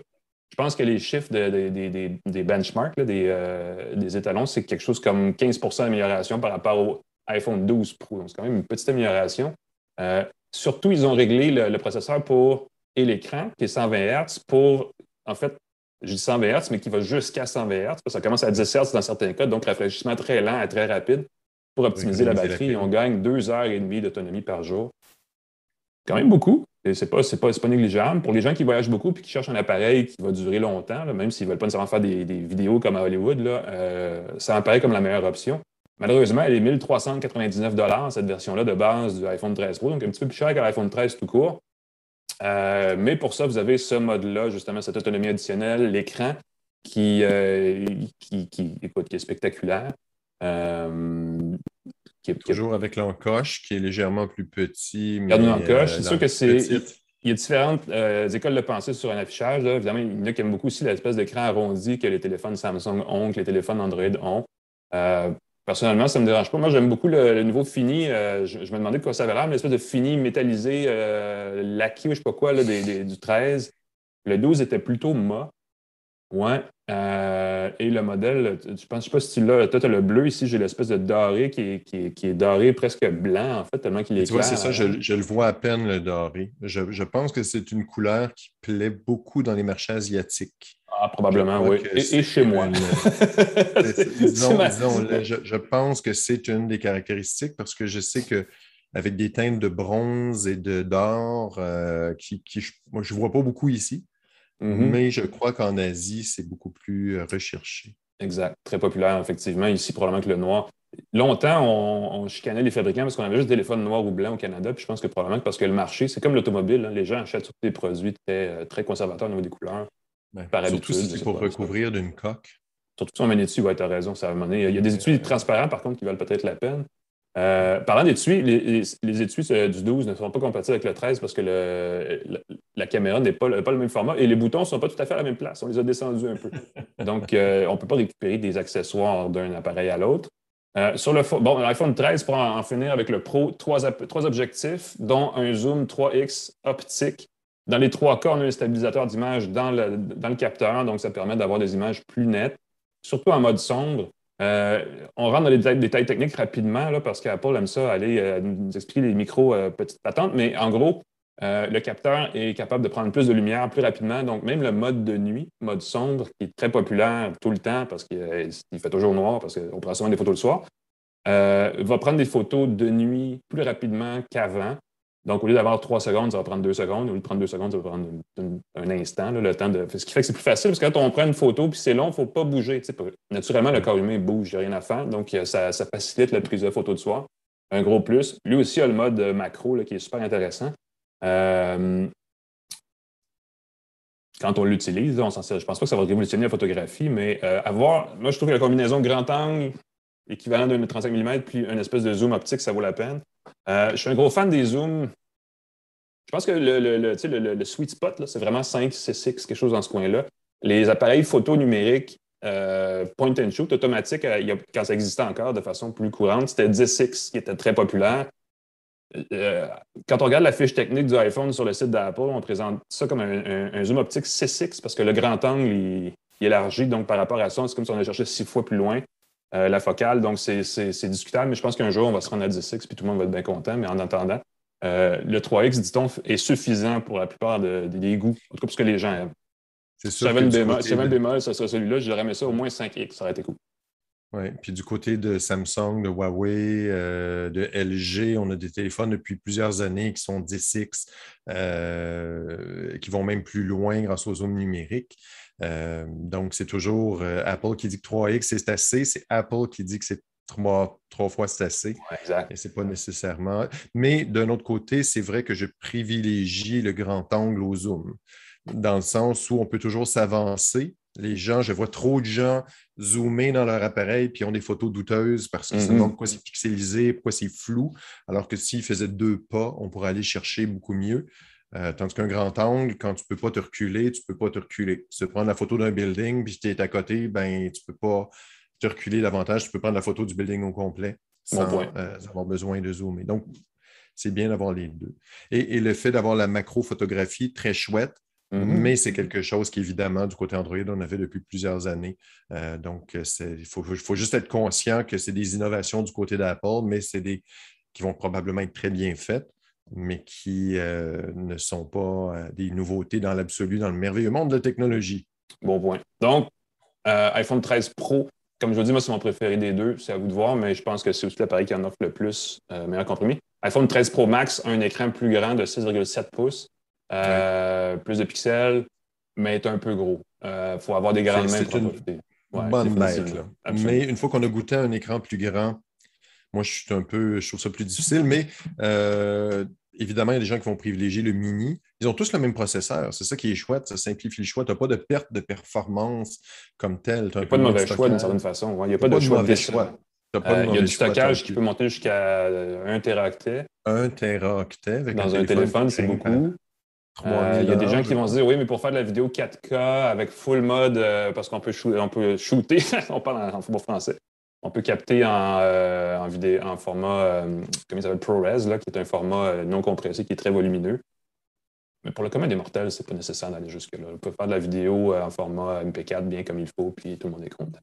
je pense que les chiffres des benchmarks, euh, des, étalons, c'est quelque chose comme 15% d'amélioration par rapport au iPhone 12 Pro. Donc, c'est quand même une petite amélioration. Euh, surtout, ils ont réglé le, processeur pour et l'écran, qui est 120 Hz, pour, en fait, je dis 120 Hz, mais qui va jusqu'à 120 Hz. Ça commence à 10 Hz dans certains cas, donc rafraîchissement très lent et très rapide pour optimiser la batterie. Et on gagne deux heures et demie d'autonomie par jour. Quand même beaucoup. C'est pas, pas, pas, négligeable. Pour les gens qui voyagent beaucoup et qui cherchent un appareil qui va durer longtemps, même s'ils ne veulent pas nécessairement faire des, vidéos comme à Hollywood, là, euh, ça apparaît comme la meilleure option. Malheureusement, elle est 1399 cette version-là de base du iPhone 13 Pro, donc un petit peu plus cher que l'iPhone 13 tout court. mais pour ça, vous avez ce mode-là, justement, cette autonomie additionnelle, l'écran qui, qui, qui, qui est spectaculaire. Qui est, Toujours avec l'encoche, qui est légèrement plus petit. Mais, l'encoche, c'est sûr que c'est. Il y a différentes écoles de pensée sur un affichage. Évidemment, il y en a qui aiment beaucoup aussi l'espèce d'écran arrondi que les téléphones Samsung ont, que les téléphones Android ont. Personnellement, ça ne me dérange pas. Moi, j'aime beaucoup le, niveau fini. Euh, je, me demandais de quoi ça avait l'air, mais l'espèce de fini métallisé, euh, laqué ou je ne sais pas quoi, là, du 13. Le 12 était plutôt mat. Ouais. Euh, et le modèle, je pense, sais pas si tu l'as. Toi, tu as le bleu ici, j'ai l'espèce de doré qui est, qui, est, doré presque blanc, en fait, tellement qu'il est Tu vois, c'est ça, je, le vois à peine, le doré. Je, je pense que c'est une couleur qui plaît beaucoup dans les marchés asiatiques. Ah, probablement, oui. Et, chez moi. disons, je, pense que c'est une des caractéristiques parce que je sais que avec des teintes de bronze et de d'or, euh, qui, moi, je ne vois pas beaucoup ici, mm-hmm. mais je crois qu'en Asie, c'est beaucoup plus euh, recherché. Exact. Très populaire, effectivement. Ici, probablement que le noir. Longtemps, on, chicanait les fabricants parce qu'on avait juste des téléphones noirs ou blancs au Canada. Puis je pense que probablement que parce que le marché, c'est comme l'automobile. Hein. les gens achètent surtout des produits très, euh, très conservateurs au niveau des couleurs. Ben, surtout si c'est pour recouvrir d'une coque. Surtout si on met une étui, tu as raison. Ça va Il y a des étuis transparents, par contre, qui valent peut-être la peine. Euh, parlant d'étuis, les, les, étuis euh, du 12 ne sont pas compatibles avec le 13 parce que la, caméra n'est pas, pas, le même format et les boutons ne sont pas tout à fait à la même place. On les a descendus un peu. Donc, euh, on ne peut pas récupérer des accessoires d'un appareil à l'autre. sur le bon, l'iPhone 13, pour en, finir avec le Pro, trois, trois objectifs, dont un zoom 3X optique dans les trois cas, on a un stabilisateur d'image dans le, dans le capteur, donc ça permet d'avoir des images plus nettes, surtout en mode sombre. Euh, on rentre dans les détails, techniques rapidement, là, parce qu'Apple aime ça aller euh, nous expliquer les micros euh, petites patentes, mais en gros, le capteur est capable de prendre plus de lumière plus rapidement. Donc, même le mode de nuit, mode sombre, qui est très populaire tout le temps parce qu'il fait toujours noir, parce qu'on prend souvent des photos le soir, va prendre des photos de nuit plus rapidement qu'avant. Donc, au lieu d'avoir trois secondes, ça va prendre deux secondes. Au lieu de prendre deux secondes, ça va prendre un, instant, le temps de. Ce qui fait que c'est plus facile, parce que quand on prend une photo puis c'est long, il ne faut pas bouger. Naturellement, le corps humain bouge, il n'y a rien à faire. Donc, ça, facilite la prise de photo de soi. Un gros plus. Lui aussi a le mode macro qui est super intéressant. Euh, quand on l'utilise, on s'en Je ne pense pas que ça va révolutionner la photographie, mais euh, avoir. Moi, je trouve que la combinaison grand angle, équivalent d'un 35 mm, puis une espèce de zoom optique, ça vaut la peine. Euh, je suis un gros fan des zooms. Je pense que le, sweet spot, c'est vraiment 5, 6, 6, quelque chose dans ce coin-là. Les appareils photo numériques euh, point and shoot automatique, euh, quand ça existait encore de façon plus courante, c'était 10X qui était très populaire. quand on regarde la fiche technique du iPhone sur le site d'Apple, on présente ça comme un, zoom optique 6X parce que le grand angle il, il élargit. Donc, par rapport à ça, c'est comme si on allait cherché six fois plus loin. Euh, la focale. Donc, c'est discutable, mais je pense qu'un jour, on va se rendre à 10X puis tout le monde va être bien content. Mais en attendant, euh, le 3X, dit-on, est suffisant pour la plupart des goûts, en tout cas pour ce que les gens aiment. C'est sûr. Si j'avais le bémol, ça serait celui-là, j'aurais mis ça au moins 5X, ça aurait été cool. Oui, puis du côté de Samsung, de Huawei, euh, de LG, on a des téléphones depuis plusieurs années qui sont 10X, qui vont même plus loin grâce aux zoom numériques. Euh, donc, c'est toujours euh, Apple qui dit que 3X, c'est assez. C'est Apple qui dit que c'est trois, fois c'est assez. exact. Et ce n'est pas nécessairement. Mais d'un autre côté, c'est vrai que je privilégie le grand angle au zoom, dans le sens où on peut toujours s'avancer. Les gens, je vois trop de gens zoomer dans leur appareil puis ont des photos douteuses parce qu'ils se mm-hmm. demandent pourquoi c'est pixelisé, pourquoi c'est flou, alors que s'ils faisaient deux pas, on pourrait aller chercher beaucoup mieux. Euh, tandis qu'un grand angle, quand tu ne peux pas te reculer, tu ne peux pas te reculer. Si tu prends la photo d'un building, puis tu es à côté, ben, tu ne peux pas te reculer davantage. Tu peux prendre la photo du building au complet sans euh, avoir besoin de zoomer. Donc, c'est bien d'avoir les deux. Et, le fait d'avoir la macro-photographie, très chouette, mm-hmm. mais c'est quelque chose qu'évidemment, du côté Android, on avait depuis plusieurs années. Euh, donc, il faut, faut, juste être conscient que c'est des innovations du côté d'Apple, mais c'est des qui vont probablement être très bien faites mais qui euh, ne sont pas euh, des nouveautés dans l'absolu, dans le merveilleux monde de la technologie. Bon point. Donc, euh, iPhone 13 Pro, comme je vous dis, moi, c'est mon préféré des deux. C'est à vous de voir, mais je pense que c'est aussi l'appareil qui en offre le plus meilleur compromis. iPhone 13 Pro Max a un écran plus grand de 6,7 pouces, plus de pixels, mais est un peu gros. Il faut avoir des grandes mains pour une bonne Mais une fois qu'on a goûté un écran plus grand, moi, je suis un peu, je trouve ça plus difficile, mais évidemment, il y a des gens qui vont privilégier le mini. Ils ont tous le même processeur. C'est ça qui est chouette. Ça simplifie le choix. Tu n'as pas de perte de performance comme tel. Il n'y a pas de mauvais choix d'une certaine façon. Il n'y a pas, de, choix de choix. Euh, il y a du stockage qui peut monter jusqu'à 1 teraoctet. 1 teraoctet. Dans un téléphone, c'est beaucoup. Euh, il y a des gens qui vont se dire oui, mais pour faire de la vidéo 4K avec full mode, euh, parce qu'on peut, on peut shooter, on parle en, en français, on peut capter en, en, vidéo, en format, comme il ProRes, qui est un format non compressé qui est très volumineux. Mais pour le commun des mortels, c'est pas nécessaire d'aller jusque-là. On peut faire de la vidéo en format MP4 bien comme il faut, puis tout le monde est content.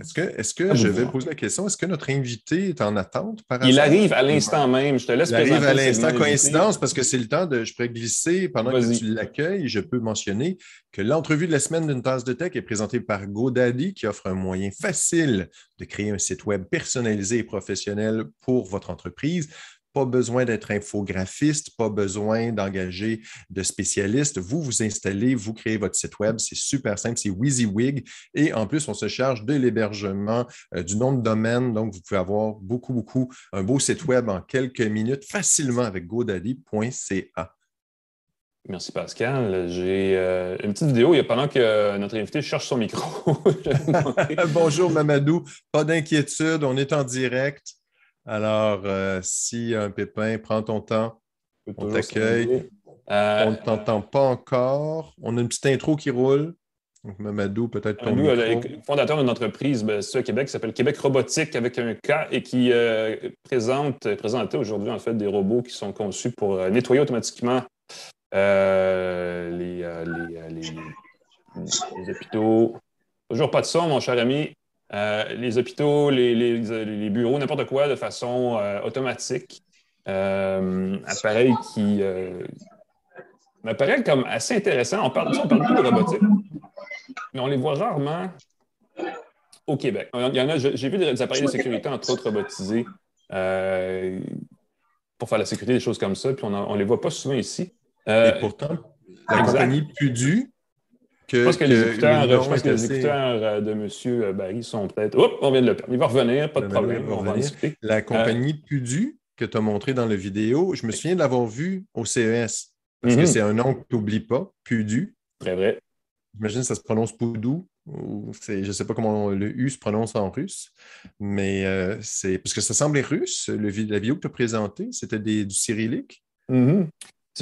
Est-ce que, est que ah, je vais poser la question, est-ce que notre invité est en attente par Il arrive à l'instant même. Je te laisse Il arrive à l'instant. Coïncidence, parce que c'est le temps de. Je pourrais glisser pendant que tu l'accueilles. Je peux mentionner que l'entrevue de la semaine d'une tasse de tech est présentée par GoDaddy, qui offre un moyen facile de créer un site web personnalisé et professionnel pour votre entreprise. Pas besoin d'être infographiste, pas besoin d'engager de spécialistes. Vous vous installez, vous créez votre site web. C'est super simple, c'est WYSIWYG. Et en plus, on se charge de l'hébergement euh, du nom de domaine. Donc, vous pouvez avoir beaucoup, beaucoup, un beau site web en quelques minutes facilement avec godaddy.ca. Merci Pascal. J'ai euh, une petite vidéo il y a pendant que notre invité cherche son micro. Bonjour Mamadou, pas d'inquiétude, on est en direct. Alors, euh, si un pépin, prends ton temps, on t'accueille. Euh, on ne t'entend pas encore. On a une petite intro qui roule. Donc, Mamadou, peut-être ton Nous, le fondateur d'une entreprise ben, au Québec qui s'appelle Québec Robotique avec un K et qui euh, présente, présentait aujourd'hui en fait des robots qui sont conçus pour nettoyer automatiquement les, les, les, hôpitaux. Toujours pas de son, mon cher ami. Euh, les hôpitaux, les, bureaux, n'importe quoi de façon euh, automatique. Euh, appareil qui m'apparaît comme assez intéressant. On parle, on parle beaucoup de robotique, mais on les voit rarement au Québec. Il y en a, j'ai vu des appareils de sécurité, entre autres robotisés, pour faire la sécurité, des choses comme ça, puis on ne les voit pas souvent ici. Et pourtant, la compagnie Pudu je pense que, les écouteurs, euh, de M. Euh, Barry sont peut-être. Oups, on vient de le perdre. Il va revenir, pas de problème. On va La compagnie Pudu que tu as montré dans la vidéo, je me souviens de l'avoir vu au CES. Parce que mhm. c'est un nom que tu n'oublies pas, Pudu. Très vrai. J'imagine que ça se prononce Poudou. Ou je ne sais pas comment le U se prononce en russe, mais euh, c'est parce que ça semblait russe, le, la vidéo que tu as présentée, c'était du cyrillique. Mhm.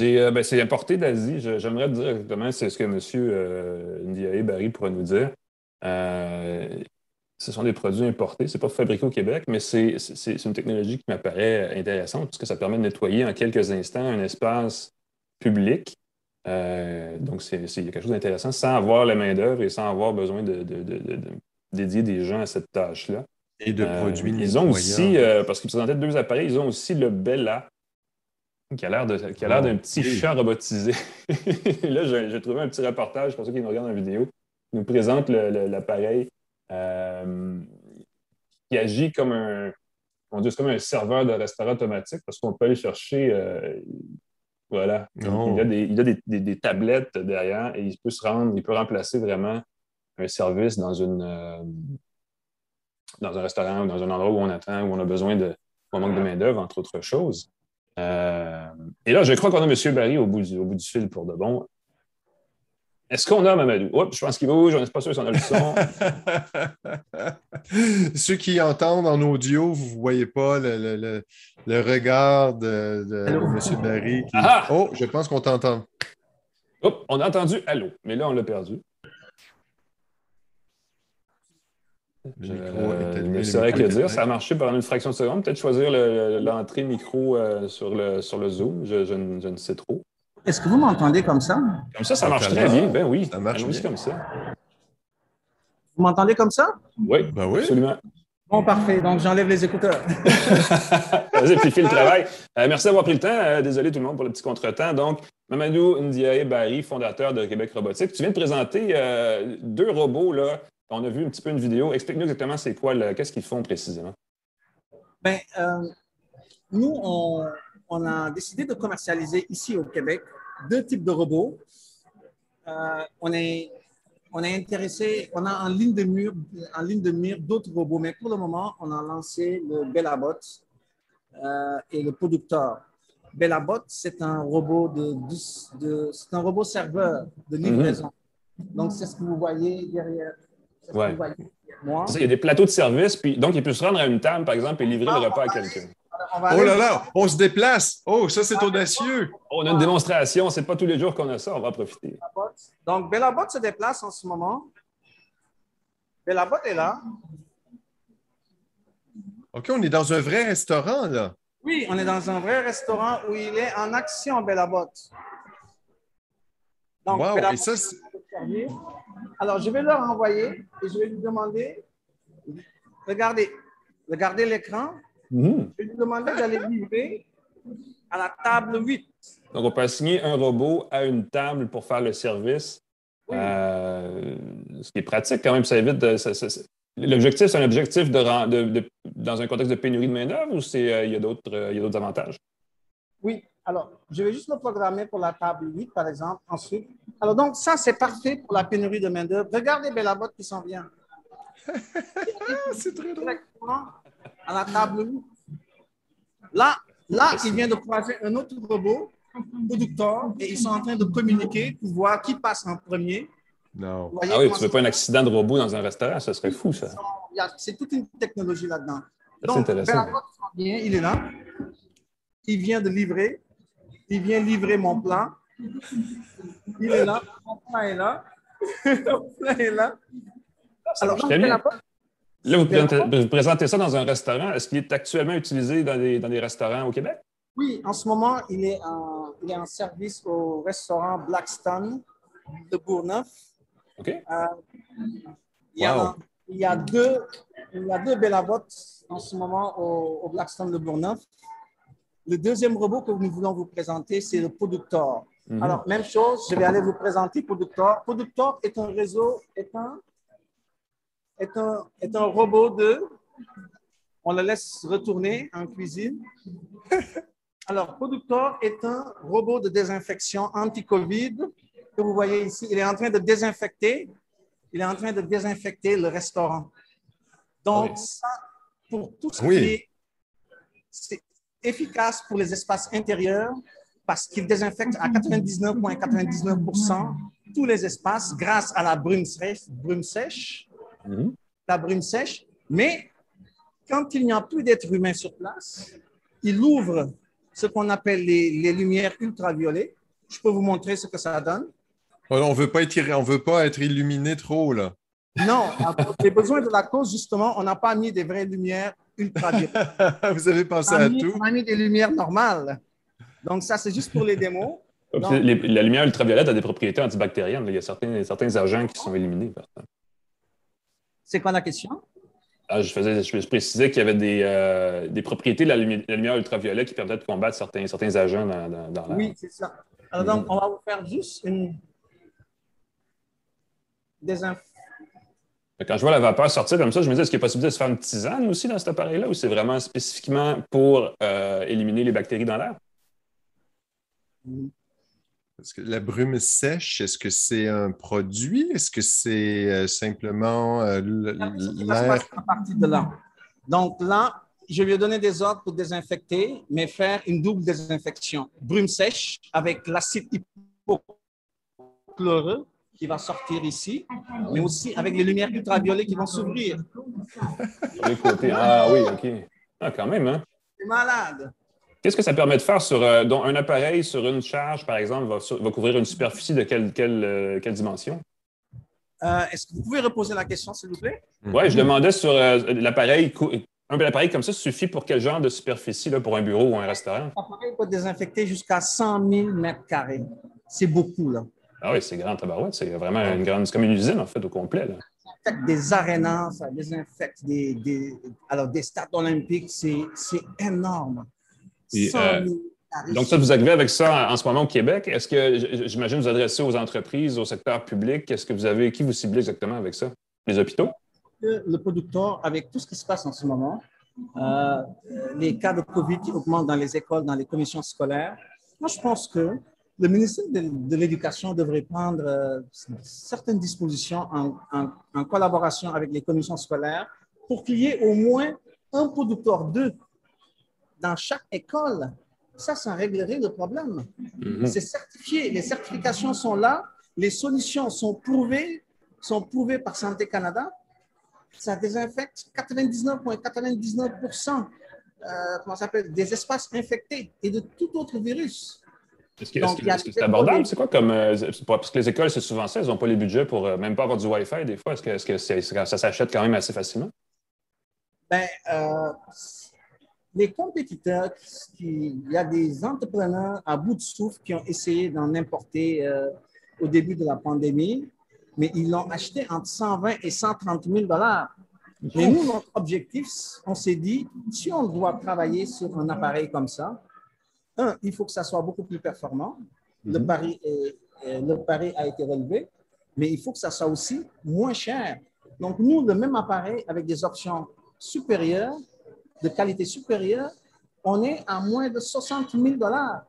Euh, ben, c'est importé d'Asie. J'aimerais dire exactement c'est ce que M. Euh, Ndiaye Barry pourrait nous dire. Euh, ce sont des produits importés. Ce n'est pas fabriqué au Québec, mais c'est une technologie qui m'apparaît intéressante parce que ça permet de nettoyer en quelques instants un espace public. donc, c'est quelque chose d'intéressant sans avoir la main-d'œuvre et sans avoir besoin de, dédier des gens à cette tâche-là. Et de produits Ils ont aussi, parce qu'ils présentaient deux appareils, ils ont aussi le Bella, qui a l'air d'un petit chat robotisé. là, j'ai trouvé un petit reportage pour ceux qui nous regardent en vidéo. qui nous présente l'appareil euh, qui agit comme un, on dit, comme un serveur de restaurant automatique parce qu'on peut aller chercher. Euh, voilà. Il a, des, il a des, tablettes derrière et il peut se rendre, il peut remplacer vraiment un service dans une euh, dans un restaurant ou dans un endroit où on attend, où on a besoin de, où on manque de main-d'œuvre, entre autres choses. Euh, et là, je crois qu'on a M. Barry au bout, du, au bout du fil pour de bon. Est-ce qu'on a Mamadou? Oups, je pense qu'il bouge, je ne suis pas sûr si on a le son. Ceux qui entendent en audio, vous ne voyez pas le, le, le, regard de, de M. Barry. Qui... Ah! Oh, je pense qu'on t'entend. on a entendu allô, mais là, on l'a perdu. Le micro euh, ne saurais que dire. Ça a marché pendant une fraction de seconde. Peut-être choisir l'entrée micro euh, sur, le, sur le Zoom. Je, ne sais trop. Est-ce que vous m'entendez comme ça? Comme ça, ça marche très bien. Ben oui. Ça marche bien. comme ça. Vous m'entendez comme ça? Oui, ben oui. absolument. Bon, parfait. Donc, j'enlève les écouteurs. Vas-y, puis le travail. Euh, merci d'avoir pris le temps. désolé tout le monde pour le petit contretemps. Donc, Mamadou Ndiaye Barry, fondateur de Québec Robotique. Tu viens de présenter deux robots là, on a vu un petit peu une vidéo. Explique-nous exactement c'est quoi, qu'est-ce qu'ils font précisément. Bien, euh, nous, on, a décidé de commercialiser ici au Québec deux types de robots. Euh, on est on est intéressé, on a en ligne de mire, en ligne de mire d'autres robots, mais pour le moment, on a lancé le Bellabot euh, et le producteur. Bellabot, c'est un robot de, de, c'est un robot serveur de livraison. Donc, c'est ce que vous voyez derrière. Ouais. moi. il y a des plateaux de service, puis donc il peut se rendre à une table, par exemple, et livrer le ah, repas à quelqu'un. Oh là là, on se déplace. Oh, ça, c'est audacieux. On a une démonstration. C'est pas tous les jours qu'on a ça. On va profiter. Donc, Bellabot se déplace en ce moment. Bellabot est là. OK, on est dans un vrai restaurant, là. Oui, on est dans un vrai restaurant où il est en action, Bellabot. Donc, wow, et ça, Alors, je vais leur envoyer et je vais lui demander, regardez, regardez l'écran. Mhm. Je vais lui demander d'aller livrer à la table 8. Donc, on peut assigner un robot à une table pour faire le service. Euh, ce qui est pratique quand même, ça évite de. L'objectif, c'est un objectif de, dans un contexte de pénurie de main-d'œuvre ou c'est, euh, il y a d'autres euh, avantages? Oui. Alors, je vais juste le programmer pour la table 8, par exemple, ensuite. Alors, donc, ça, c'est parfait pour la pénurie de main-d'œuvre. Regardez Bellabot qui s'en vient. c'est très drôle. À la table 8. Là, là, il vient de croiser un autre robot, producteur, et ils sont en train de communiquer pour voir qui passe en premier. Non. Ah oui, tu ne veux pas un accident de robot dans un restaurant, ça serait fou, ça. C'est toute une technologie là-dedans. C'est intéressant. il est là. Il vient de livrer. Il vient livrer mon plan. Il est là. Mon plan est là. mon plan est là. Alors, là, vous présentez, vous présentez, ça dans un restaurant. Est-ce qu'il est actuellement utilisé dans des, dans des, restaurants au Québec? Oui, en ce moment, il est en, il est en service au restaurant Blackstone de Bourneuf. OK. Euh, il, y a, il, y a, deux, il y a deux en ce moment au, Blackstone de Bourneuf. Le deuxième robot que nous voulons vous présenter, c'est le Productor. Mhm. Alors, même chose, je vais aller vous présenter Productor. Productor est un réseau, est un, est un, est un robot de. On le laisse retourner en cuisine. Alors, Productor est un robot de désinfection anti-COVID que vous voyez ici, il est en train de désinfecter, il est en train de désinfecter le restaurant. Donc, ça, pour tout ce qui est, c'est efficace pour les espaces intérieurs parce qu'il désinfecte à 99,99% tous les espaces grâce à la brume sèche, brume sèche mhm. la brume sèche. Mais quand il n'y a plus d'êtres humains sur place, il ouvre ce qu'on appelle les, les lumières ultraviolettes. Je peux vous montrer ce que ça donne. On veut pas être, on veut pas être illuminé trop, là. Non, les besoins de la cause, justement, on n'a pas mis des vraies lumières ultraviolettes. Vous avez pensé à tout? On a mis des lumières normales. Donc, ça, c'est juste pour les démos. la lumière ultraviolette a des propriétés antibactériennes. Il y a certains, certains agents qui sont éliminés. C'est quoi la question? Ah, je, faisais, je, précisais qu'il y avait des, euh, des propriétés de la lumière, ultraviolette qui permettaient de combattre certains, certains agents dans, dans, la... Oui, c'est ça. Alors, donc, on va vous faire juste une, quand je vois la vapeur sortir comme ça, je me dis, est-ce qu'il y a possibilité de se faire une tisane aussi dans cet appareil-là ou c'est vraiment spécifiquement pour euh, éliminer les bactéries dans l'air? Est-ce que la brume sèche, est-ce que c'est un produit? Est-ce que c'est euh, simplement euh, l'air? partie de là. Donc là, je lui ai donné des ordres pour désinfecter, mais faire une double désinfection. Brume sèche avec l'acide hypochloreux qui va sortir ici, mais aussi avec les lumières ultraviolettes qui vont s'ouvrir. Ah oui, OK. Ah, quand même, hein? C'est malade. Qu'est-ce que ça permet de faire sur euh, un appareil sur une charge, par exemple, va, couvrir une superficie de quelle, quelle, euh, quelle dimension? Euh, est-ce que vous pouvez reposer la question, s'il vous plaît? Oui, je demandais sur l'appareil. Un appareil comme ça suffit pour quel genre de superficie là, pour un bureau ou un restaurant? L'appareil peut désinfecter jusqu'à 100 000 mètres carrés. C'est beaucoup, là. Ah oui, c'est grand tabarouette. C'est vraiment une grande, c'est comme une usine, en fait, au complet. Là. Des arénas, ça désinfecte des, des, alors des stades olympiques. C'est, c'est Euh, donc, ça, vous arrivez avec ça en ce moment au Québec. Est-ce que, j'imagine, vous adressez aux entreprises, au secteur public? Est-ce que vous avez, qui vous ciblez exactement avec ça? Les hôpitaux? Le producteur, avec tout ce qui se passe en ce moment, euh, les cas de COVID qui augmentent dans les écoles, dans les commissions scolaires, moi, je pense que le ministère de, l'Éducation devrait prendre euh, certaines dispositions en, collaboration avec les commissions scolaires pour qu'il y ait au moins un producteur d'œufs dans chaque école ça, ça réglerait le problème. Mhm. C'est certifié, les certifications sont là, les solutions sont prouvées, sont prouvées par Santé Canada. Ça désinfecte 99,99% euh, des espaces infectés et de tout autre virus. Est-ce que c'est abordable? C'est quoi comme. Euh, parce que les écoles, c'est souvent ça, elles n'ont pas les budgets pour euh, même pas avoir du Wi-Fi des fois. Est-ce que, ça s'achète quand même assez facilement? Bien, euh, les compétiteurs, il y a des entrepreneurs à bout de souffle qui ont essayé d'en importer au début de la pandémie, mais ils l'ont acheté entre 120 et 130 000 dollars. Mais nous, notre objectif, on s'est dit, si on doit travailler sur un appareil comme ça, un, il faut que ça soit beaucoup plus performant. Le, mhm. pari le pari a été relevé, mais il faut que ça soit aussi moins cher. Donc, nous, le même appareil avec des options supérieures, de qualité supérieure, on est à moins de 60 000 dollars.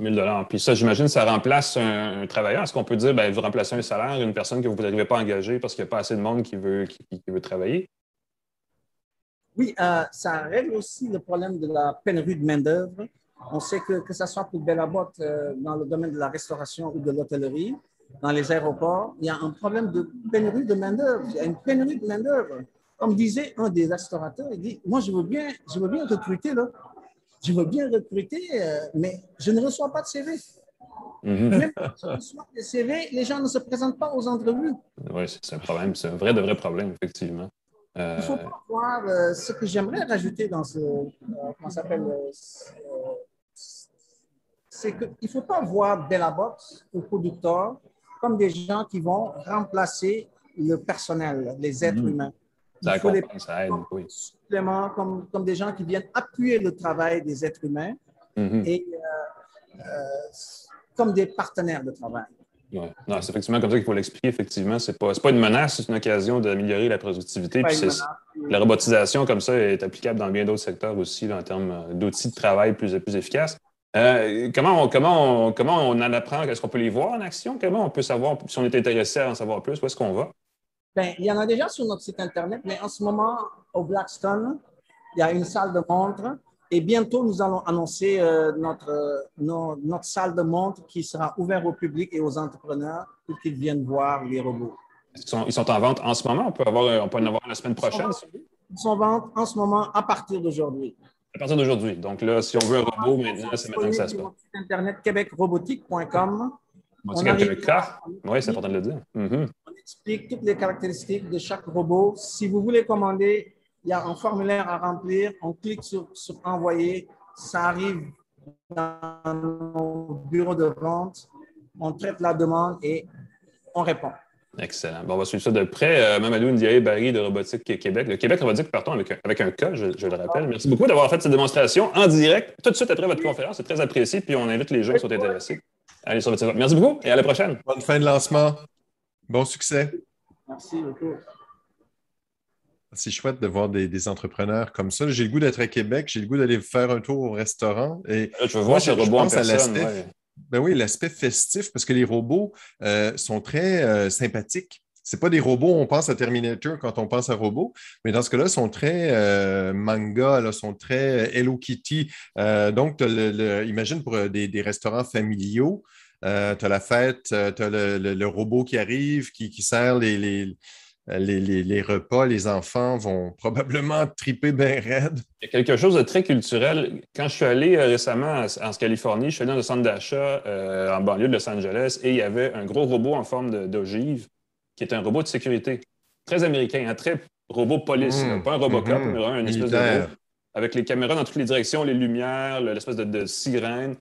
000 Puis ça, j'imagine, ça remplace un, travailleur. Est-ce qu'on peut dire, ben, vous remplacez un salaire, une personne que vous n'arrivez pas à engager parce qu'il n'y a pas assez de monde qui veut, qui, veut travailler? Oui, euh, ça règle aussi le problème de la pénurie de main-d'œuvre. On sait que, que ce soit pour Bellabotte euh, dans le domaine de la restauration ou de l'hôtellerie, dans les aéroports, il y a un problème de pénurie de main-d'œuvre. Il y a une pénurie de main-d'œuvre. Comme disait un des restaurateurs, il dit Moi, je veux bien, je veux bien recruter, là. Je veux bien recruter, euh, mais je ne reçois pas de CV. Mhm. Même quand je reçois des CV, les gens ne se présentent pas aux entrevues. Oui, c'est un problème. C'est un vrai, de vrai problème, effectivement. Il ne faut pas voir ce que j'aimerais rajouter dans ce, comment s'appelle, c'est qu'il ne faut pas voir Bellabox ou producteurs comme des gens qui vont remplacer le personnel, les êtres mhm. humains. Ça, faut les ça aide, oui. Comme, comme, des gens qui viennent appuyer le travail des êtres humains mhm. et euh, euh, comme des partenaires de travail. Ouais. Non, c'est effectivement comme ça qu'il faut l'expliquer. Effectivement, ce n'est pas, pas, une menace, c'est une occasion d'améliorer la productivité. la robotisation, comme ça, est applicable dans bien d'autres secteurs aussi, en termes euh, d'outils de travail plus, plus efficaces. Euh, comment, on, comment, on, comment on en apprend? Est-ce qu'on peut les voir en action? Comment on peut savoir si on est intéressé à en savoir plus? Où est-ce qu'on va? Bien, il y en a déjà sur notre site Internet, mais en ce moment, au Blackstone, il y a une salle de montre et bientôt, nous allons annoncer euh, notre, notre salle de montre qui sera ouverte au public et aux entrepreneurs pour qu'ils viennent voir les robots. Ils sont, ils sont, en vente en ce moment? On peut, avoir, on peut en avoir la semaine prochaine? Ils sont en vente en ce moment à partir d'aujourd'hui. À partir d'aujourd'hui. Donc là, si on veut un robot, maintenant, c'est maintenant que ça se passe. Internet québecrobotique.com. On avec K. Oui, c'est important de le dire. Mhm. On explique toutes les caractéristiques de chaque robot. Si vous voulez commander, il y a un formulaire à remplir. On clique sur, sur Envoyer. Ça arrive dans nos bureaux de vente. On traite la demande et on répond. Excellent. Bon, on va suivre ça de près. Euh, Mamadou Ndiaye Barry de Robotique Québec. Le Québec Robotique, partons avec un, avec un cas, je, le rappelle. Merci beaucoup d'avoir fait cette démonstration en direct tout de suite après votre conférence. C'est très apprécié. Puis on invite les gens qui sont intéressés à aller sur votre site. Merci beaucoup et à la prochaine. Bonne fin de lancement. Bon succès. Merci beaucoup. C'est chouette de voir des, entrepreneurs comme ça. J'ai le goût d'être à Québec, j'ai le goût d'aller faire un tour au restaurant. Et je veux voir ce robot en personne. Ben oui, l'aspect festif, parce que les robots euh, sont très euh, sympathiques. Ce pas des robots, on pense à Terminator quand on pense à robots, mais dans ce cas-là, ils sont très euh, manga, là, sont très Hello Kitty. donc, imagine pour des, restaurants familiaux, tu as la fête, tu as le, robot qui arrive, qui, sert les, euh, repas, les enfants vont probablement triper bien raide. Il y a quelque chose de très culturel. Quand je suis allé euh, récemment en Californie, je suis allé dans un centre d'achat euh, en banlieue de Los Angeles et il y avait un gros robot en forme d'ogive qui est un robot de sécurité. Très américain, un très robot police. Mmh. Pas un Robocop, mmh. mais un espèce de robot. Avec les caméras dans toutes les directions, les lumières, l'espèce de sirène.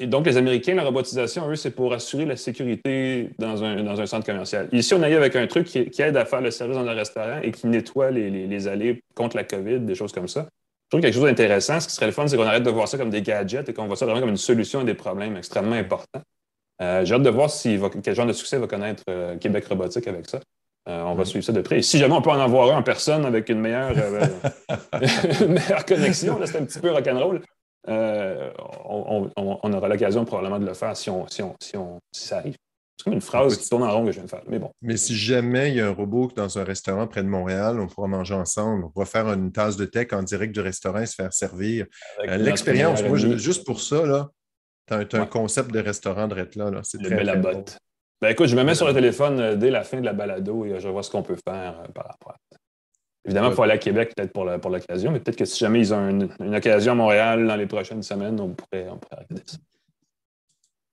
Et donc, les Américains, la robotisation, eux, c'est pour assurer la sécurité dans un, dans un centre commercial. Ici, on eu avec un truc qui, aide à faire le service dans un restaurant et qui nettoie les, les, allées contre la COVID, des choses comme ça. Je trouve quelque chose d'intéressant. Ce qui serait le fun, c'est qu'on arrête de voir ça comme des gadgets et qu'on voit ça vraiment comme une solution à des problèmes extrêmement importants. Euh, j'ai hâte de voir si quel genre de succès va connaître euh, Québec Robotique avec ça. Euh, on va mm. suivre ça de près. Et si jamais on peut en avoir un en personne avec une meilleure, meilleure connexion, c'est un petit peu rock'n'roll. On, aura l'occasion probablement de le faire si, on, si, on, si, ça arrive. C'est comme une phrase qui tourne en rond que je viens de faire. Mais bon. Mais si jamais il y a un robot dans un restaurant près de Montréal, on pourra manger ensemble. On pourra faire une tasse de tech en direct du restaurant et se faire servir. Euh, l'expérience, moi, juste pour ça, là, tu as, un concept de restaurant de là. là. C'est très, très botte. Ben écoute, je me mets sur le téléphone euh, dès la fin de la balado et je vois ce qu'on peut faire par rapport à ça. Évidemment, il faut aller à Québec peut-être pour l'occasion, mais peut-être que si jamais ils ont une, occasion à Montréal dans les prochaines semaines, on pourrait, on pourrait regarder ça.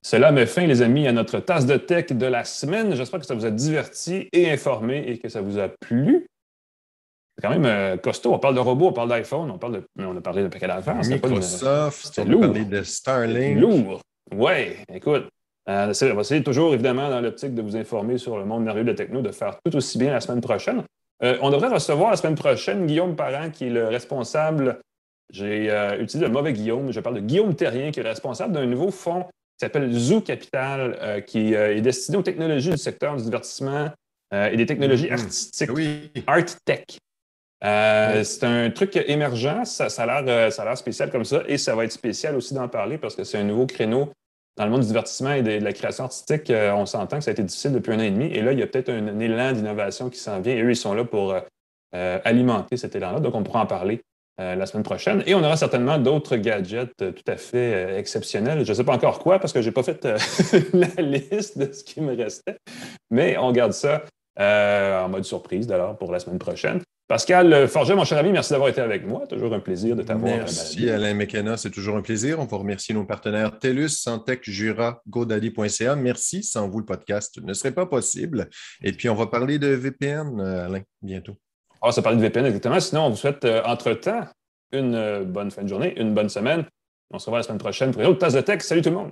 Cela met fin, les amis, à notre tasse de tech de la semaine. J'espère que ça vous a diverti et informé et que ça vous a plu. C'est quand même euh, costaud. On parle de robots, on parle d'iPhone, on, parle de, on a parlé de paquet d'affaires. Microsoft, on a parlé de Starlink. lourd. Oui, écoute. Euh, on va essayer toujours, évidemment, dans l'optique de vous informer sur le monde merveilleux de la techno, de faire tout aussi bien la semaine prochaine. Euh, on devrait recevoir la semaine prochaine Guillaume Parent, qui est le responsable. J'ai utilisé le mauvais Guillaume. Je parle de Guillaume Terrien, qui est le responsable d'un nouveau fonds qui s'appelle Zoo Capital, euh, qui euh, est destiné aux technologies du secteur du divertissement euh, et des technologies mm-hmm. artistiques. Oui. Art Tech. C'est un truc émergent, ça, ça a l'air spécial comme ça, et ça va être spécial aussi d'en parler parce que c'est un nouveau créneau dans le monde du divertissement et de, la création artistique. on s'entend que ça a été difficile depuis un an et demi, et là, il y a peut-être un, élan d'innovation qui s'en vient, et eux, ils sont là pour alimenter cet élan-là, donc on pourra en parler euh, la semaine prochaine. Et on aura certainement d'autres gadgets euh, tout à fait euh, exceptionnels. Je ne sais pas encore quoi parce que je n'ai pas fait la liste de ce qui me restait, mais on garde ça en mode surprise d'ailleurs pour la semaine prochaine. Pascal Forget, mon cher ami, merci d'avoir été avec moi. Toujours un plaisir de t'avoir. Merci Alain McKenna, c'est toujours un plaisir. On va remercier nos partenaires TELUS, Santec, Jura, Godaddy.ca. Merci, sans vous le podcast ne serait pas possible. Et puis on va parler de VPN, Alain, bientôt. On va se parler de VPN exactement. Sinon, on vous souhaite euh, entre-temps une euh, bonne fin de journée, une bonne semaine. On se revoit la semaine prochaine pour une autre tasse de texte. Salut tout le monde!